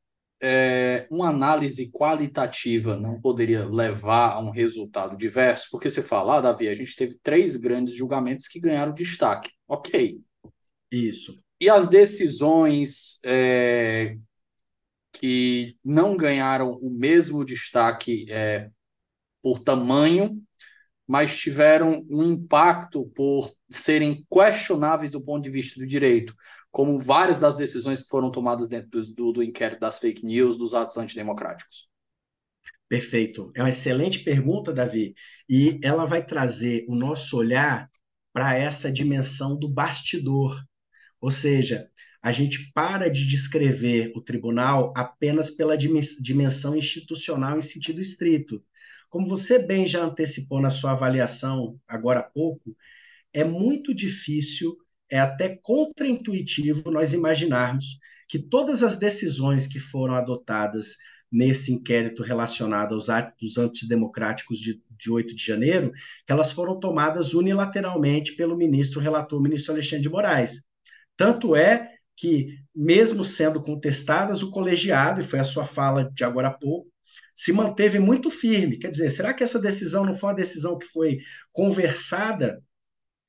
é, uma análise qualitativa não poderia levar a um resultado diverso? Porque você fala, ah, Davi, a gente teve três grandes julgamentos que ganharam destaque. Ok. Isso. E as decisões é, que não ganharam o mesmo destaque é, por tamanho, mas tiveram um impacto por serem questionáveis do ponto de vista do direito como várias das decisões que foram tomadas dentro do, do, inquérito das fake news, dos atos antidemocráticos? Perfeito. É uma excelente pergunta, Davi, e ela vai trazer o nosso olhar para essa dimensão do bastidor. Ou seja, a gente para de descrever o tribunal apenas pela dimensão institucional em sentido estrito. Como você bem já antecipou na sua avaliação agora há pouco, é muito difícil, é até contraintuitivo nós imaginarmos que todas as decisões que foram adotadas nesse inquérito relacionado aos atos antidemocráticos de, de 8 de janeiro, que elas foram tomadas unilateralmente pelo ministro relator, ministro Alexandre de Moraes. Tanto é que, mesmo sendo contestadas, o colegiado, e foi a sua fala de agora há pouco, se manteve muito firme. Quer dizer, será que essa decisão não foi uma decisão que foi conversada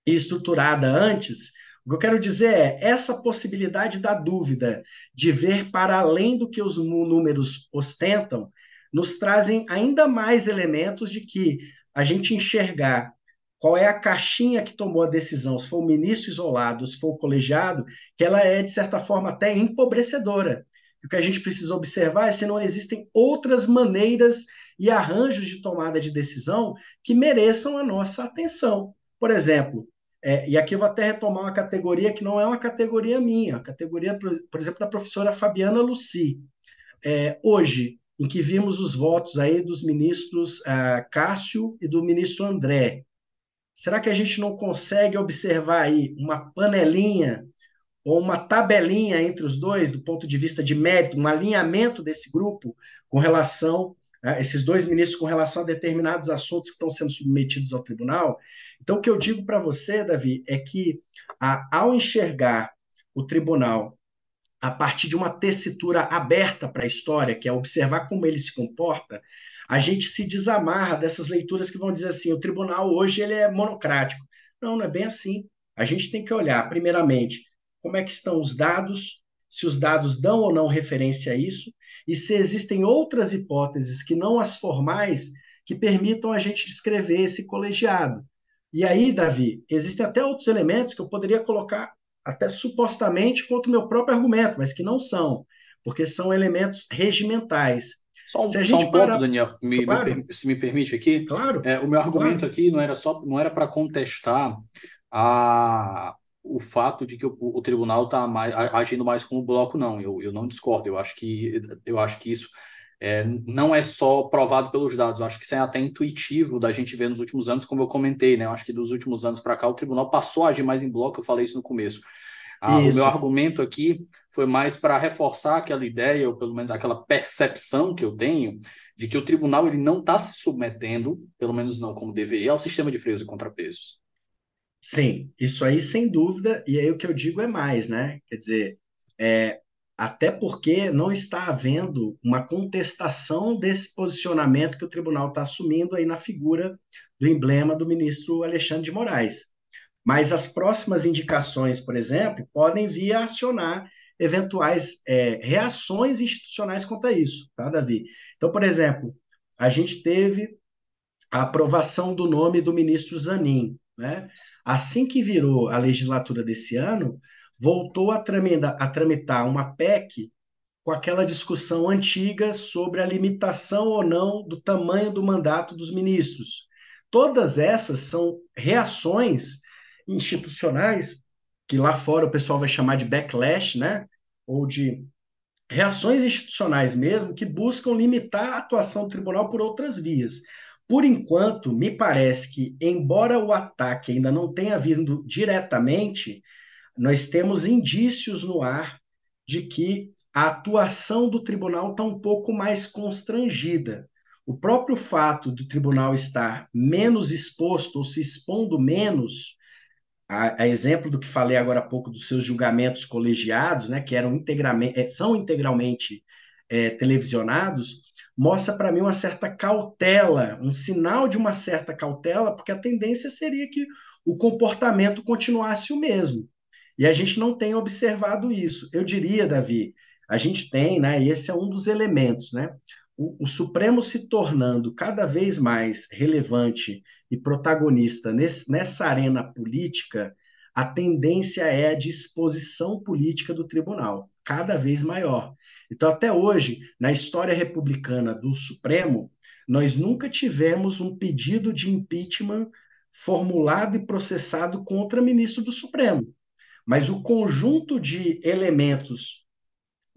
e estruturada antes? O que eu quero dizer é essa possibilidade da dúvida, de ver para além do que os números ostentam, nos trazem ainda mais elementos de que a gente enxergar qual é a caixinha que tomou a decisão, se foi o ministro isolado, se foi o colegiado, que ela é, de certa forma, até empobrecedora. O que a gente precisa observar é se não existem outras maneiras e arranjos de tomada de decisão que mereçam a nossa atenção. Por exemplo, é, e aqui eu vou até retomar uma categoria que não é uma categoria minha, a categoria, por, exemplo, da professora Fabiana Luci. É, hoje, em que vimos os votos aí dos ministros uh, Cássio e do ministro André, será que a gente não consegue observar aí uma panelinha ou uma tabelinha entre os dois, do ponto de vista de mérito, um alinhamento desse grupo com relação a esses dois ministros com relação a determinados assuntos que estão sendo submetidos ao tribunal. Então, o que eu digo para você, Davi, é que a, ao enxergar o tribunal a partir de uma tessitura aberta para a história, que é observar como ele se comporta, a gente se desamarra dessas leituras que vão dizer assim: o tribunal hoje ele é monocrático. Não, não é bem assim. A gente tem que olhar, primeiramente, como é que estão os dados, se os dados dão ou não referência a isso, e se existem outras hipóteses que não as formais que permitam a gente descrever esse colegiado. E aí, Davi, existem até outros elementos que eu poderia colocar até supostamente contra o meu próprio argumento, mas que não são, porque são elementos regimentais. Só um, se só um ponto, Daniel, me, claro. me, se me permite aqui. Claro. É, o meu argumento claro. aqui não era só não era para contestar a, o fato de que o, o tribunal está agindo mais como bloco, não. Eu, eu não discordo. Eu acho que, eu acho que isso é, não é só provado pelos dados. Eu acho que isso é até intuitivo da gente ver nos últimos anos, como eu comentei, né? Eu acho que dos últimos anos para cá o tribunal passou a agir mais em bloco. Eu falei isso no começo. Ah, o meu argumento aqui foi mais para reforçar aquela ideia, ou pelo menos aquela percepção que eu tenho, de que o tribunal ele não está se submetendo, pelo menos não como deveria, ao sistema de freios e contrapesos. Sim, isso aí sem dúvida, e aí o que eu digo é mais, né? Quer dizer, é, até porque não está havendo uma contestação desse posicionamento que o tribunal está assumindo aí na figura do emblema do ministro Alexandre de Moraes. Mas as próximas indicações, por exemplo, podem vir a acionar eventuais é, reações institucionais quanto a isso, tá, Davi? Então, por exemplo, a gente teve a aprovação do nome do ministro Zanin, né? Assim que virou a legislatura desse ano, voltou a tramitar, a tramitar uma PEC com aquela discussão antiga sobre a limitação ou não do tamanho do mandato dos ministros. Todas essas são reações institucionais que lá fora o pessoal vai chamar de backlash, né? Ou de reações institucionais mesmo que buscam limitar a atuação do tribunal por outras vias. Por enquanto, me parece que, embora o ataque ainda não tenha vindo diretamente, nós temos indícios no ar de que a atuação do tribunal está um pouco mais constrangida. O próprio fato do tribunal estar menos exposto ou se expondo menos, a, a, exemplo do que falei agora há pouco dos seus julgamentos colegiados, né, que eram integralmente, eh, são integralmente é, televisionados, mostra para mim uma certa cautela, um sinal de uma certa cautela, porque a tendência seria que o comportamento continuasse o mesmo. E a gente não tem observado isso. Eu diria, Davi, a gente tem, né? E esse é um dos elementos, né? O, o Supremo se tornando cada vez mais relevante e protagonista nesse, nessa arena política, a tendência é a de exposição política do tribunal, cada vez maior. Então, até hoje, na história republicana do Supremo, nós nunca tivemos um pedido de impeachment formulado e processado contra ministro do Supremo. Mas o conjunto de elementos,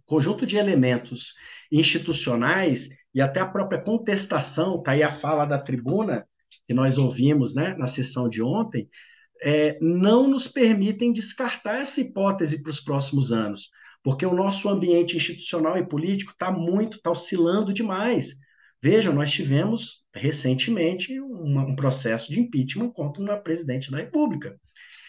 conjunto de elementos institucionais e até a própria contestação, está aí a fala da tribuna que nós ouvimos né, na sessão de ontem, é, não nos permitem descartar essa hipótese para os próximos anos, porque o nosso ambiente institucional e político está muito, está oscilando demais. Vejam, nós tivemos recentemente um processo de impeachment contra uma presidente da República.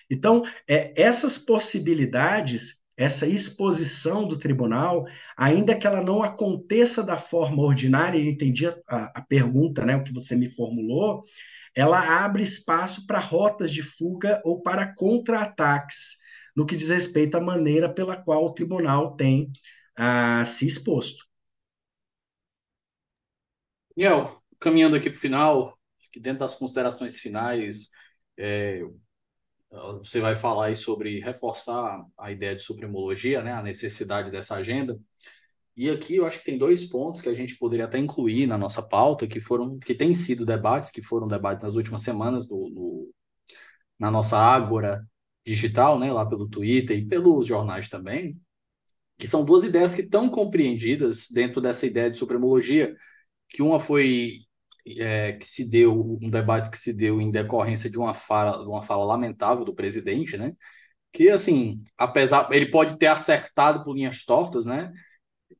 Então, é, essas possibilidades, essa exposição do tribunal, ainda que ela não aconteça da forma ordinária, eu entendi a, a pergunta, né, o que você me formulou, ela abre espaço para rotas de fuga ou para contra-ataques, no que diz respeito à maneira pela qual o tribunal tem ah, se exposto. Daniel, caminhando aqui para o final, que dentro das considerações finais, é, você vai falar aí sobre reforçar a ideia de supremologia, né, a necessidade dessa agenda. E aqui eu acho que tem dois pontos que a gente poderia até incluir na nossa pauta, que foram, que têm sido debates, que foram debates nas últimas semanas do, do na nossa ágora digital, né, lá pelo Twitter e pelos jornais também, que são duas ideias que estão compreendidas dentro dessa ideia de supremologia, que uma foi é, que se deu, um debate que se deu em decorrência de uma fala, uma fala lamentável do presidente, né? Que, assim, apesar, ele pode ter acertado por linhas tortas, né?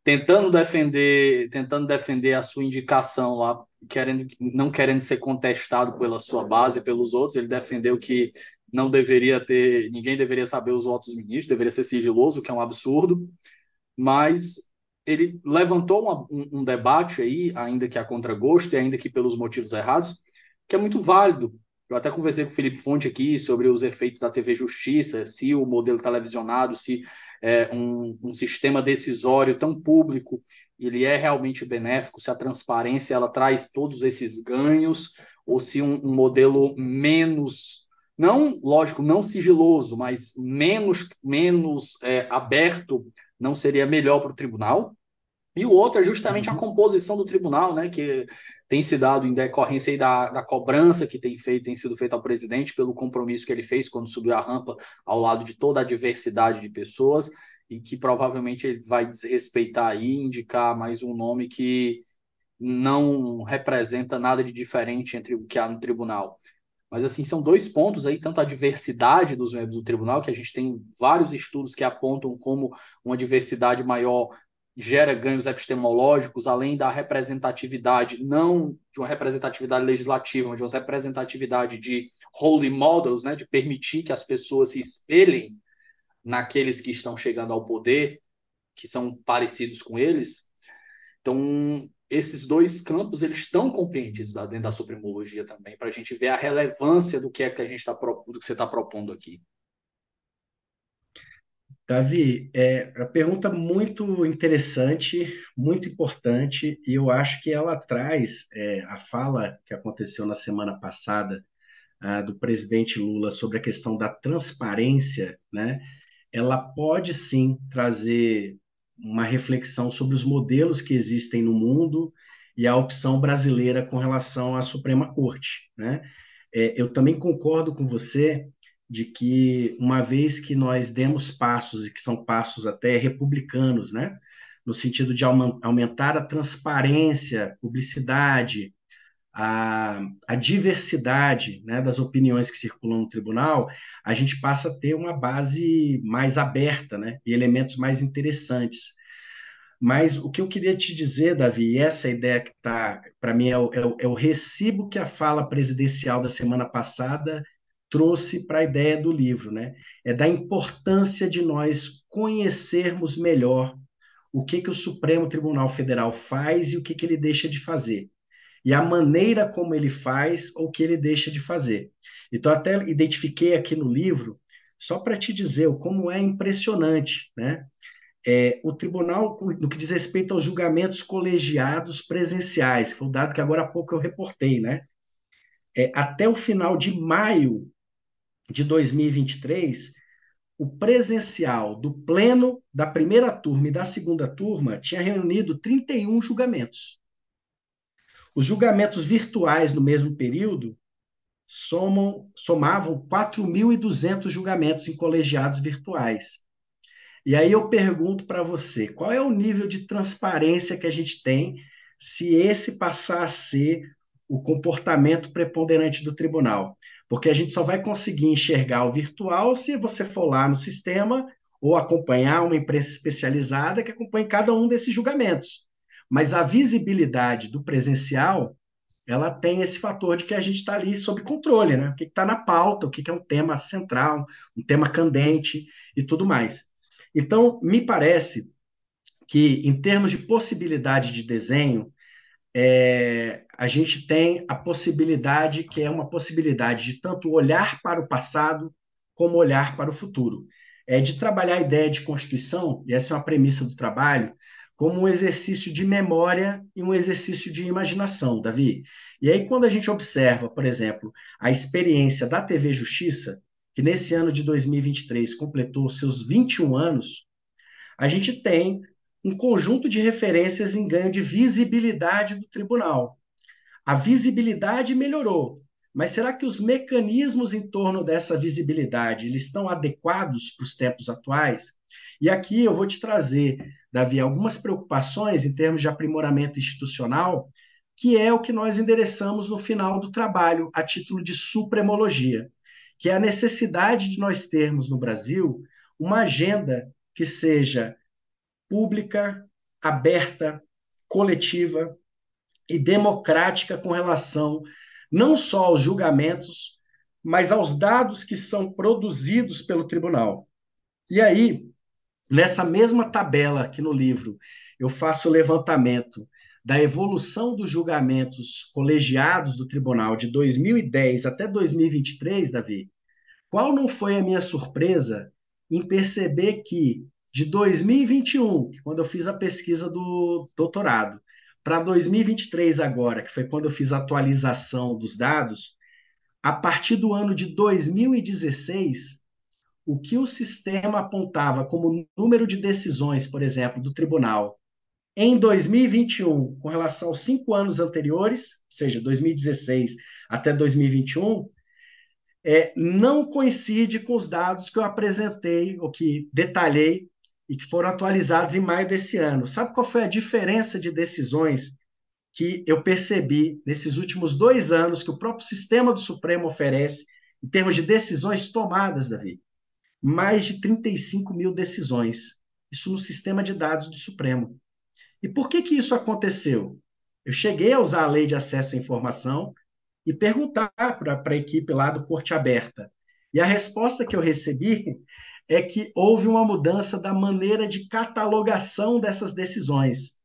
Tentando defender, tentando defender a sua indicação lá, querendo, não querendo ser contestado pela sua base, pelos outros, ele defendeu que não deveria ter, ninguém deveria saber os votos ministros, deveria ser sigiloso, que é um absurdo, mas ele levantou uma, um, um, debate aí, ainda que a contragosto e ainda que pelos motivos errados, que é muito válido. Eu até conversei com o Felipe Fonte aqui sobre os efeitos da TV Justiça, se o modelo televisionado, se é, um, um sistema decisório tão público ele é realmente benéfico, se a transparência ela traz todos esses ganhos, ou se um, um modelo menos não, lógico, não sigiloso, mas menos, menos é, aberto não seria melhor para o tribunal. E o outro é justamente a uhum. composição do tribunal, né, que tem se dado em decorrência da, da cobrança que tem, feito, tem sido feita ao presidente pelo compromisso que ele fez quando subiu a rampa ao lado de toda a diversidade de pessoas e que provavelmente ele vai desrespeitar aí, indicar mais um nome que não representa nada de diferente entre o que há no tribunal. Mas, assim, são dois pontos aí, tanto a diversidade dos membros do tribunal, que a gente tem vários estudos que apontam como uma diversidade maior gera ganhos epistemológicos, além da representatividade, não de uma representatividade legislativa, mas de uma representatividade de holy models, né, de permitir que as pessoas se espelhem naqueles que estão chegando ao poder, que são parecidos com eles. Então, esses dois campos eles estão compreendidos dentro da supremologia também, para a gente ver a relevância do que é que a gente está do que você está propondo aqui. Davi, é uma pergunta muito interessante, muito importante, e eu acho que ela traz é, a fala que aconteceu na semana passada ah, do presidente Lula sobre a questão da transparência, né? Ela pode sim trazer uma reflexão sobre os modelos que existem no mundo e a opção brasileira com relação à Suprema Corte. Né? É, eu também concordo com você de que, uma vez que nós demos passos, e que são passos até republicanos, né? no sentido de aumentar a transparência, publicidade, a, a diversidade né, das opiniões que circulam no tribunal, a gente passa a ter uma base mais aberta né, e elementos mais interessantes. Mas o que eu queria te dizer, Davi, e essa ideia que está, para mim, é o, é, o, é o recibo que a fala presidencial da semana passada trouxe para a ideia do livro, né? É da importância de nós conhecermos melhor o que, que o Supremo Tribunal Federal faz e o que, que ele deixa de fazer e a maneira como ele faz ou que ele deixa de fazer. Então, até identifiquei aqui no livro, só para te dizer como é impressionante, né? É, o tribunal, no que diz respeito aos julgamentos colegiados presenciais, foi um dado que agora há pouco eu reportei, né? É, até o final de maio de 2023, o presencial do pleno da primeira turma e da segunda turma tinha reunido 31 julgamentos. Os julgamentos virtuais no mesmo período somam, somavam 4.200 julgamentos em colegiados virtuais. E aí eu pergunto para você, qual é o nível de transparência que a gente tem se esse passar a ser o comportamento preponderante do tribunal? Porque a gente só vai conseguir enxergar o virtual se você for lá no sistema ou acompanhar uma imprensa especializada que acompanhe cada um desses julgamentos. Mas a visibilidade do presencial ela tem esse fator de que a gente está ali sob controle, né? O que está na pauta, o que, é um tema central, um tema candente e tudo mais. Então, me parece que, em termos de possibilidade de desenho, é, a gente tem a possibilidade, que é uma possibilidade de tanto olhar para o passado como olhar para o futuro. É de trabalhar a ideia de constituição, e essa é uma premissa do trabalho, como um exercício de memória e um exercício de imaginação, Davi. E aí, quando a gente observa, por exemplo, a experiência da TV Justiça, que nesse ano de 2023 completou seus 21 anos, a gente tem um conjunto de referências em ganho de visibilidade do tribunal. A visibilidade melhorou, mas será que os mecanismos em torno dessa visibilidade eles estão adequados para os tempos atuais? E aqui eu vou te trazer Davi, algumas preocupações em termos de aprimoramento institucional, que é o que nós endereçamos no final do trabalho, a título de supremologia, que é a necessidade de nós termos no Brasil uma agenda que seja pública, aberta, coletiva e democrática com relação não só aos julgamentos, mas aos dados que são produzidos pelo tribunal. E aí, Nessa mesma tabela aqui no livro, eu faço o levantamento da evolução dos julgamentos colegiados do tribunal de 2010 até 2023, Davi. Qual não foi a minha surpresa em perceber que de 2021, quando eu fiz a pesquisa do doutorado, para 2023 agora, que foi quando eu fiz a atualização dos dados, a partir do ano de 2016, o que o sistema apontava como número de decisões, por exemplo, do tribunal em 2021, com relação aos cinco anos anteriores, ou seja, 2016 até 2021, é, não coincide com os dados que eu apresentei, ou que detalhei, e que foram atualizados em maio desse ano. Sabe qual foi a diferença de decisões que eu percebi nesses últimos dois anos que o próprio sistema do Supremo oferece em termos de decisões tomadas, Davi? mais de 35 mil decisões. Isso no sistema de dados do Supremo. E por que, que isso aconteceu? Eu cheguei a usar a lei de acesso à informação e perguntar para a equipe lá do Corte Aberta. E a resposta que eu recebi é que houve uma mudança da maneira de catalogação dessas decisões.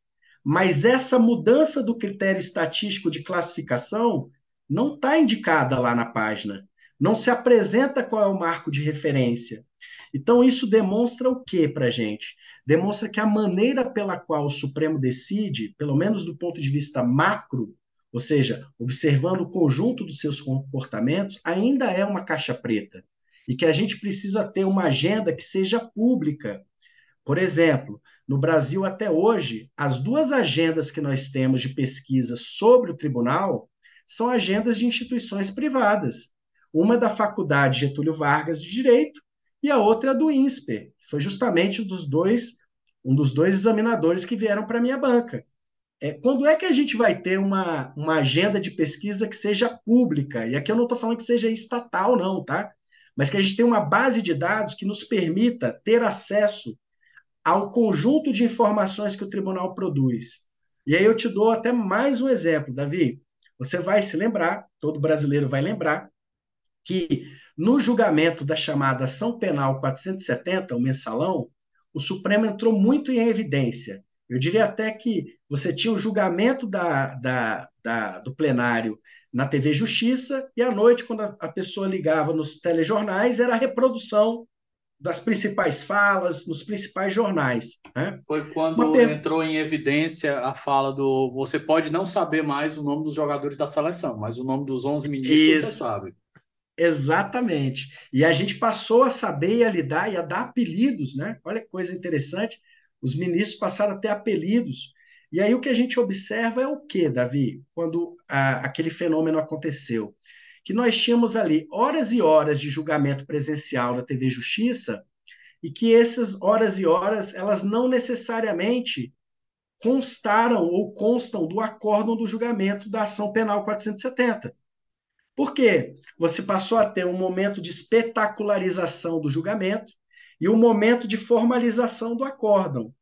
Mas essa mudança do critério estatístico de classificação não está indicada lá na página. Não se apresenta qual é o marco de referência. Então, isso demonstra o que para a gente? Demonstra que a maneira pela qual o Supremo decide, pelo menos do ponto de vista macro, ou seja, observando o conjunto dos seus comportamentos, ainda é uma caixa preta. E que a gente precisa ter uma agenda que seja pública. Por exemplo, no Brasil até hoje, as duas agendas que nós temos de pesquisa sobre o tribunal são agendas de instituições privadas. Uma da Faculdade Getúlio Vargas de Direito e a outra do INSPER, que foi justamente um dos dois, um dos dois examinadores que vieram para a minha banca. É, quando é que a gente vai ter uma, uma agenda de pesquisa que seja pública? E aqui eu não estou falando que seja estatal, não, tá? Mas que a gente tenha uma base de dados que nos permita ter acesso ao conjunto de informações que o tribunal produz. E aí eu te dou até mais um exemplo, Davi. Você vai se lembrar, todo brasileiro vai lembrar, que no julgamento da chamada ação penal 470, o mensalão, o Supremo entrou muito em evidência. Eu diria até que você tinha o julgamento da, da, da, do plenário na TV Justiça, e à noite, quando a, pessoa ligava nos telejornais, era a reprodução das principais falas, nos principais jornais. Né? Foi quando per... entrou em evidência a fala do você pode não saber mais o nome dos jogadores da seleção, mas o nome dos 11 ministros Isso. você sabe. Exatamente. E a gente passou a saber e a lidar e a dar apelidos, né? Olha que coisa interessante. Os ministros passaram a ter apelidos. E aí o que a gente observa é o que, Davi, quando a, aquele fenômeno aconteceu? Que nós tínhamos ali horas e horas de julgamento presencial da TV Justiça e que essas horas e horas elas não necessariamente constaram ou constam do acórdão do julgamento da ação penal 470. Por quê? Você passou a ter um momento de espetacularização do julgamento e um momento de formalização do acórdão.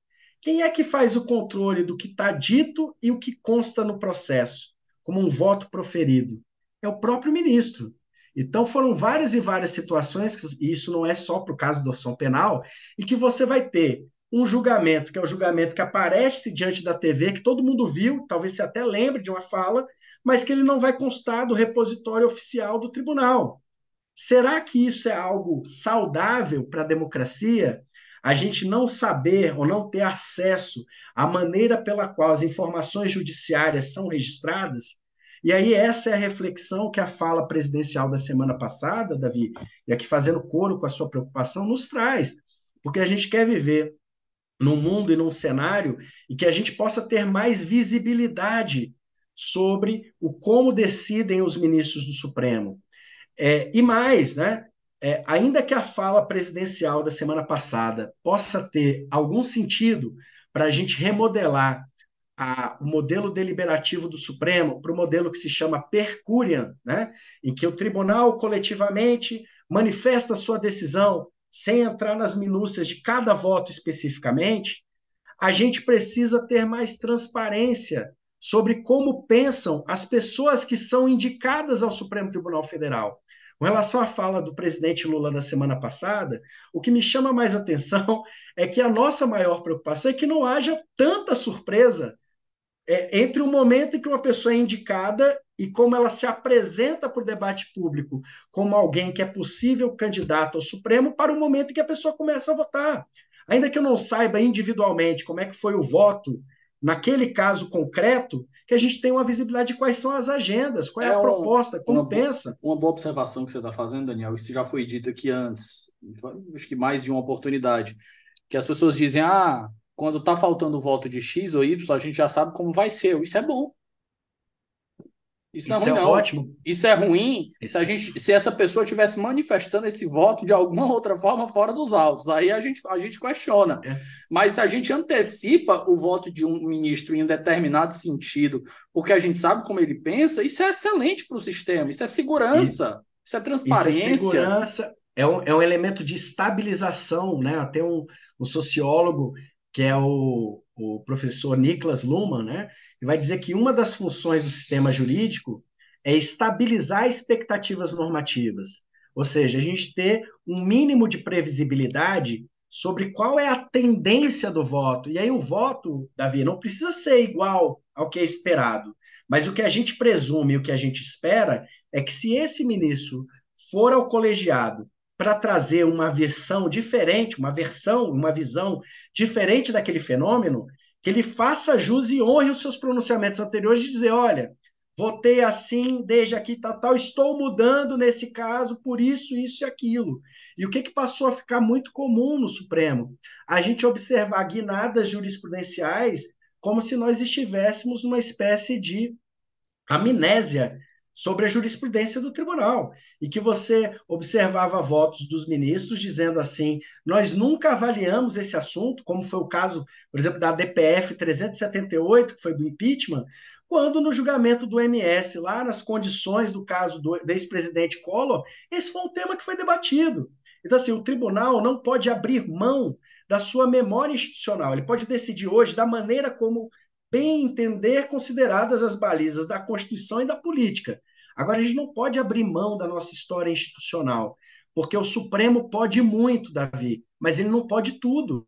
Quem é que faz o controle do que está dito e o que consta no processo, como um voto proferido? É o próprio ministro. Então foram várias e várias situações, e isso não é só para o caso do ação penal, e que você vai ter um julgamento, que é o julgamento que aparece diante da TV, que todo mundo viu, talvez você até lembre de uma fala, mas que ele não vai constar do repositório oficial do tribunal. Será que isso é algo saudável para a democracia? A gente não saber ou não ter acesso à maneira pela qual as informações judiciárias são registradas? E aí, essa é a reflexão que a fala presidencial da semana passada, Davi, e aqui fazendo coro com a sua preocupação, nos traz. Porque a gente quer viver num mundo e num cenário e que a gente possa ter mais visibilidade sobre o como decidem os ministros do Supremo. É, e mais, né? É, ainda que a fala presidencial da semana passada possa ter algum sentido para a gente remodelar a, o modelo deliberativo do Supremo para o modelo que se chama percurian, né? em que o tribunal coletivamente manifesta sua decisão sem entrar nas minúcias de cada voto especificamente, a gente precisa ter mais transparência sobre como pensam as pessoas que são indicadas ao Supremo Tribunal Federal. Com relação à fala do presidente Lula da semana passada, o que me chama mais atenção é que a nossa maior preocupação é que não haja tanta surpresa é, entre o momento em que uma pessoa é indicada e como ela se apresenta para o debate público como alguém que é possível candidato ao Supremo para o momento em que a pessoa começa a votar. Ainda que eu não saiba individualmente como é que foi o voto naquele caso concreto, que a gente tem uma visibilidade de quais são as agendas, qual é, é a proposta, como uma pensa. Boa, uma boa observação que você está fazendo, Daniel, isso já foi dito aqui antes, acho que mais de uma oportunidade, que as pessoas dizem, ah, quando está faltando voto de X ou Y, a gente já sabe como vai ser, isso é bom. Isso, isso é, ruim, é ótimo. Isso é ruim se, a gente, se essa pessoa estivesse manifestando esse voto de alguma outra forma fora dos autos. Aí a gente, a gente questiona. É. Mas se a gente antecipa o voto de um ministro em um determinado sentido, porque a gente sabe como ele pensa, isso é excelente para o sistema. Isso é segurança. E, isso é transparência. Isso é segurança. É um, é um elemento de estabilização, né? Até um, um sociólogo que é o, o professor Niklas Luhmann, né? e vai dizer que uma das funções do sistema jurídico é estabilizar expectativas normativas, ou seja, a gente ter um mínimo de previsibilidade sobre qual é a tendência do voto. E aí o voto, Davi, não precisa ser igual ao que é esperado, mas o que a gente presume, o que a gente espera é que se esse ministro for ao colegiado para trazer uma versão diferente, uma versão, uma visão diferente daquele fenômeno, que ele faça jus e honre os seus pronunciamentos anteriores de dizer, olha, votei assim desde aqui, tal, tal, estou mudando nesse caso por isso, isso e aquilo. E o que, que passou a ficar muito comum no Supremo? A gente observar guinadas jurisprudenciais como se nós estivéssemos numa espécie de amnésia sobre a jurisprudência do tribunal e que você observava votos dos ministros dizendo assim: nós nunca avaliamos esse assunto, como foi o caso, por exemplo, da DPF 378, que foi do impeachment, quando no julgamento do MS, lá nas condições do caso do, ex-presidente Collor, esse foi um tema que foi debatido. Então, assim, o tribunal não pode abrir mão da sua memória institucional. Ele pode decidir hoje da maneira como bem entender, consideradas as balizas da Constituição e da política. Agora, a gente não pode abrir mão da nossa história institucional, porque o Supremo pode muito, Davi, mas ele não pode tudo.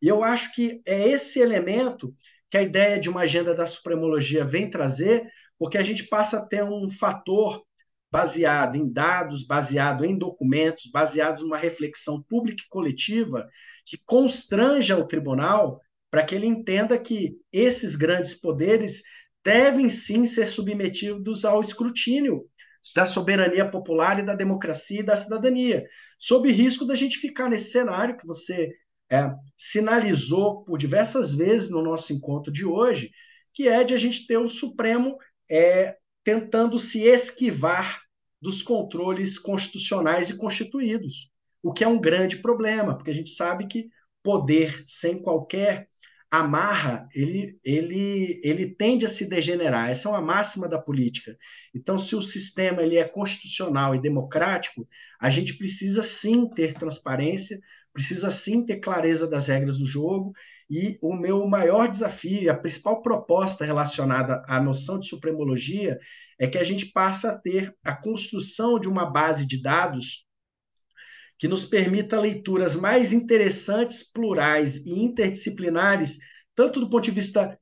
E eu acho que é esse elemento que a ideia de uma agenda da supremologia vem trazer, porque a gente passa a ter um fator baseado em dados, baseado em documentos, baseado numa reflexão pública e coletiva que constranja o tribunal para que ele entenda que esses grandes poderes devem sim ser submetidos ao escrutínio da soberania popular e da democracia e da cidadania, sob risco da gente ficar nesse cenário que você é, sinalizou por diversas vezes no nosso encontro de hoje, que é de a gente ter o Supremo é, tentando se esquivar dos controles constitucionais e constituídos, o que é um grande problema, porque a gente sabe que poder sem qualquer amarra, ele, ele, ele tende a se degenerar. Essa é uma máxima da política. Então, se o sistema ele é constitucional e democrático, a gente precisa sim ter transparência, precisa sim ter clareza das regras do jogo. E o meu maior desafio, a principal proposta relacionada à noção de supremologia, é que a gente passa a ter a construção de uma base de dados que nos permita leituras mais interessantes, plurais e interdisciplinares, tanto do ponto de vista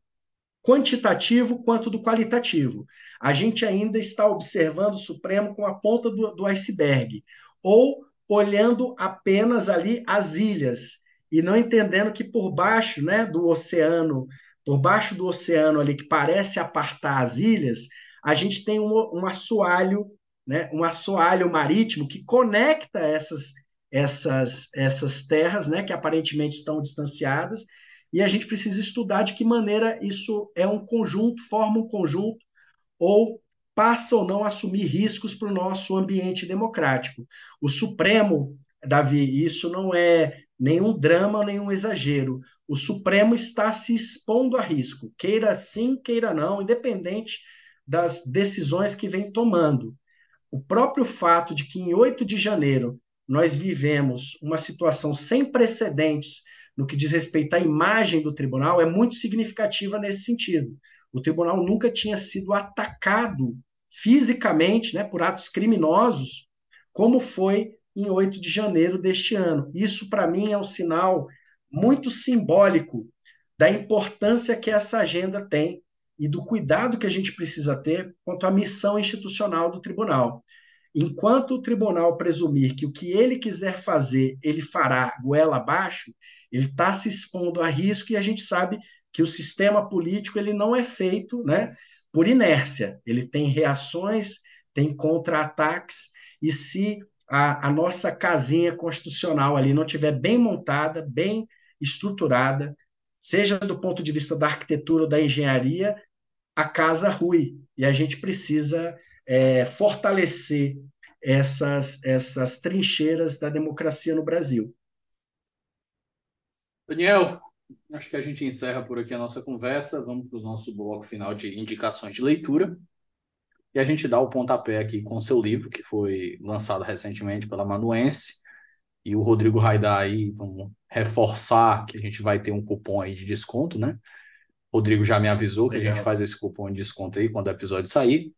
quantitativo quanto do qualitativo. A gente ainda está observando o Supremo com a ponta do, do iceberg, ou olhando apenas ali as ilhas e não entendendo que por baixo, né, do oceano, por baixo do oceano ali que parece apartar as ilhas, a gente tem um, um assoalho, né, um assoalho marítimo que conecta essas essas, essas terras, né, que aparentemente estão distanciadas, e a gente precisa estudar de que maneira isso é um conjunto, forma um conjunto, ou passa ou não a assumir riscos para o nosso ambiente democrático. O Supremo, Davi, isso não é nenhum drama, nenhum exagero. O Supremo está se expondo a risco, queira sim, queira não, independente das decisões que vem tomando. O próprio fato de que em 8 de janeiro nós vivemos uma situação sem precedentes no que diz respeito à imagem do tribunal é muito significativa nesse sentido. O tribunal nunca tinha sido atacado fisicamente né, por atos criminosos, como foi em 8 de janeiro deste ano. Isso, para mim, é um sinal muito simbólico da importância que essa agenda tem e do cuidado que a gente precisa ter quanto à missão institucional do tribunal. Enquanto o tribunal presumir que o que ele quiser fazer, ele fará goela abaixo, ele está se expondo a risco e a gente sabe que o sistema político ele não é feito né, por inércia. Ele tem reações, tem contra-ataques, e se a, a nossa casinha constitucional ali não estiver bem montada, bem estruturada, seja do ponto de vista da arquitetura ou da engenharia, a casa rui. E a gente precisa é, fortalecer essas, essas trincheiras da democracia no Brasil. Daniel, acho que a gente encerra por aqui a nossa conversa. Vamos para o nosso bloco final de indicações de leitura. E a gente dá o pontapé aqui com o seu livro, que foi lançado recentemente pela Manuense. E o Rodrigo Raidar aí, vamos reforçar que a gente vai ter um cupom aí de desconto, né? O Rodrigo já me avisou Legal. que a gente faz esse cupom de desconto aí quando o episódio sair.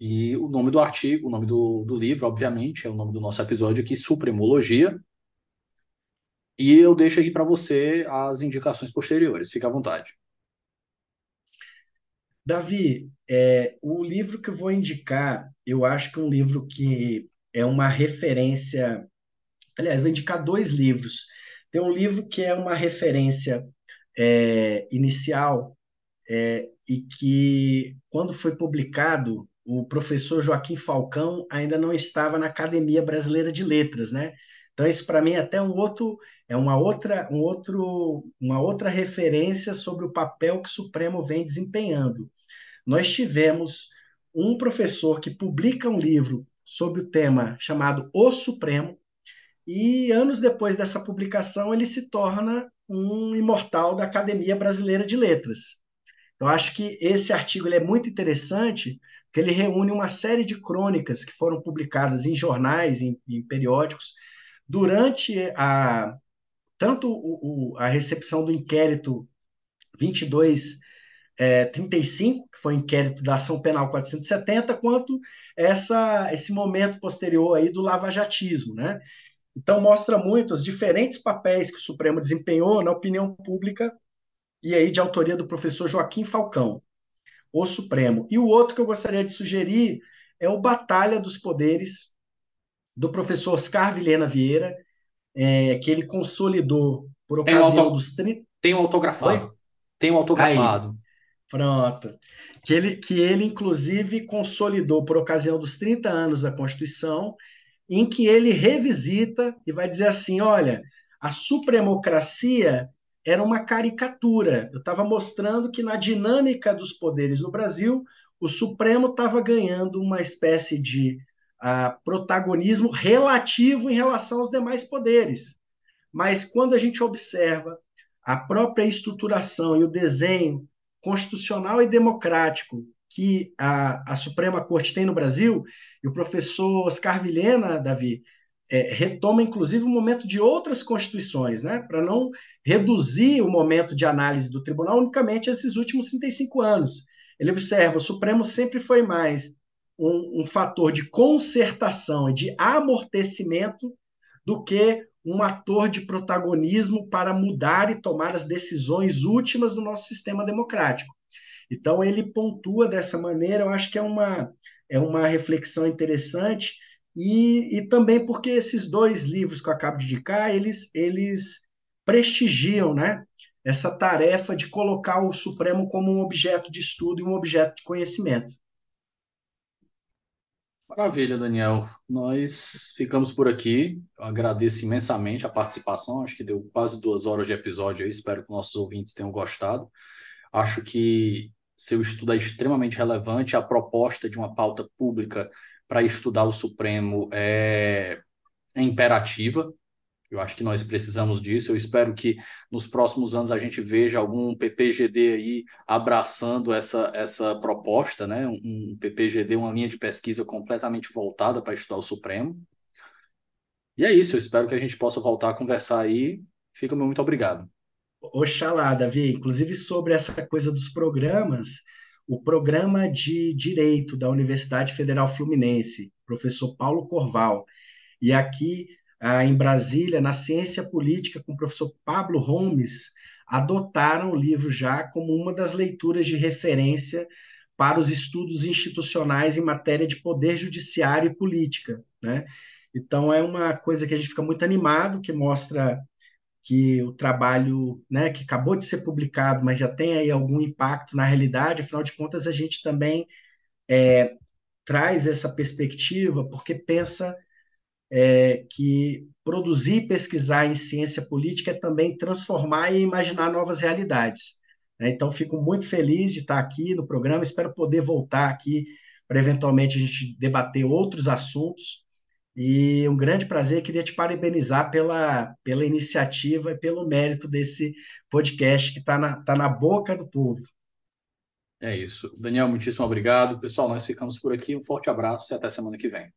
E o nome do artigo, o nome do, do livro, obviamente, é o nome do nosso episódio aqui, Supremologia. E eu deixo aqui para você as indicações posteriores. Fique à vontade. Davi, é, o livro que eu vou indicar, eu acho que é um livro que é uma referência. Aliás, vou indicar dois livros. Tem um livro que é uma referência é, inicial é, e que, quando foi publicado, o professor Joaquim Falcão ainda não estava na Academia Brasileira de Letras, né? Então isso para mim é até um outro é uma outra um outro uma outra referência sobre o papel que o Supremo vem desempenhando. Nós tivemos um professor que publica um livro sobre o tema chamado O Supremo e anos depois dessa publicação ele se torna um imortal da Academia Brasileira de Letras. Eu acho que esse artigo é muito interessante, porque ele reúne uma série de crônicas que foram publicadas em jornais, em, em periódicos, durante a tanto o, o, a recepção do inquérito 2235, é, 35, que foi o inquérito da ação penal 470, quanto essa, esse momento posterior aí do lavajatismo, né? Então mostra muito os diferentes papéis que o Supremo desempenhou na opinião pública e aí de autoria do professor Joaquim Falcão, O Supremo. E o outro que eu gostaria de sugerir é o Batalha dos Poderes, do professor Oscar Vilhena Vieira, é, que ele consolidou por ocasião tem dos 30. Tem um autografado. Oi? Tem um autografado. Aí, pronto. que ele, que ele inclusive consolidou por ocasião dos 30 anos da Constituição, em que ele revisita e vai dizer assim: olha, a supremocracia era uma caricatura. Eu estava mostrando que na dinâmica dos poderes no Brasil, o Supremo estava ganhando uma espécie de uh, protagonismo relativo em relação aos demais poderes. Mas quando a gente observa a própria estruturação e o desenho constitucional e democrático que a, a Suprema Corte tem no Brasil, e o professor Oscar Vilhena, Davi, é, retoma inclusive o momento de outras constituições, né, para não reduzir o momento de análise do tribunal unicamente a esses últimos 35 anos. Ele observa: o Supremo sempre foi mais um, um fator de concertação e de amortecimento do que um ator de protagonismo para mudar e tomar as decisões últimas do nosso sistema democrático. Então, ele pontua dessa maneira, eu acho que é uma, é uma reflexão interessante, e, e também porque esses dois livros que eu acabo de indicar, eles, eles prestigiam né, essa tarefa de colocar o Supremo como um objeto de estudo e um objeto de conhecimento. Maravilha, Daniel. Nós ficamos por aqui. Eu agradeço imensamente a participação. Acho que deu quase duas horas de episódio aí. Espero que nossos ouvintes tenham gostado. Acho que seu estudo é extremamente relevante. A proposta de uma pauta pública para estudar o Supremo é, é imperativa. Eu acho que nós precisamos disso. Eu espero que nos próximos anos a gente veja algum PPGD aí abraçando essa, essa proposta, né? Um, PPGD, uma linha de pesquisa completamente voltada para estudar o Supremo. E é isso. Eu espero que a gente possa voltar a conversar aí. Fica muito obrigado. Oxalá, Davi. Inclusive sobre essa coisa dos programas, o programa de Direito da Universidade Federal Fluminense, professor Paulo Corval, e aqui ah, em Brasília, na Ciência Política, com o professor Pablo Holmes, adotaram o livro já como uma das leituras de referência para os estudos institucionais em matéria de poder judiciário e política. Né? Então, é uma coisa que a gente fica muito animado, que mostra que o trabalho, né, que acabou de ser publicado, mas já tem aí algum impacto na realidade, afinal de contas, a gente também é, traz essa perspectiva, porque pensa é, que produzir e pesquisar em ciência política é também transformar e imaginar novas realidades. Né? Então, fico muito feliz de estar aqui no programa, espero poder voltar aqui para eventualmente a gente debater outros assuntos. E um grande prazer, queria te parabenizar pela, pela iniciativa e pelo mérito desse podcast que está na, tá na boca do povo. É isso. Daniel, muitíssimo obrigado. Pessoal, nós ficamos por aqui. Um forte abraço e até semana que vem.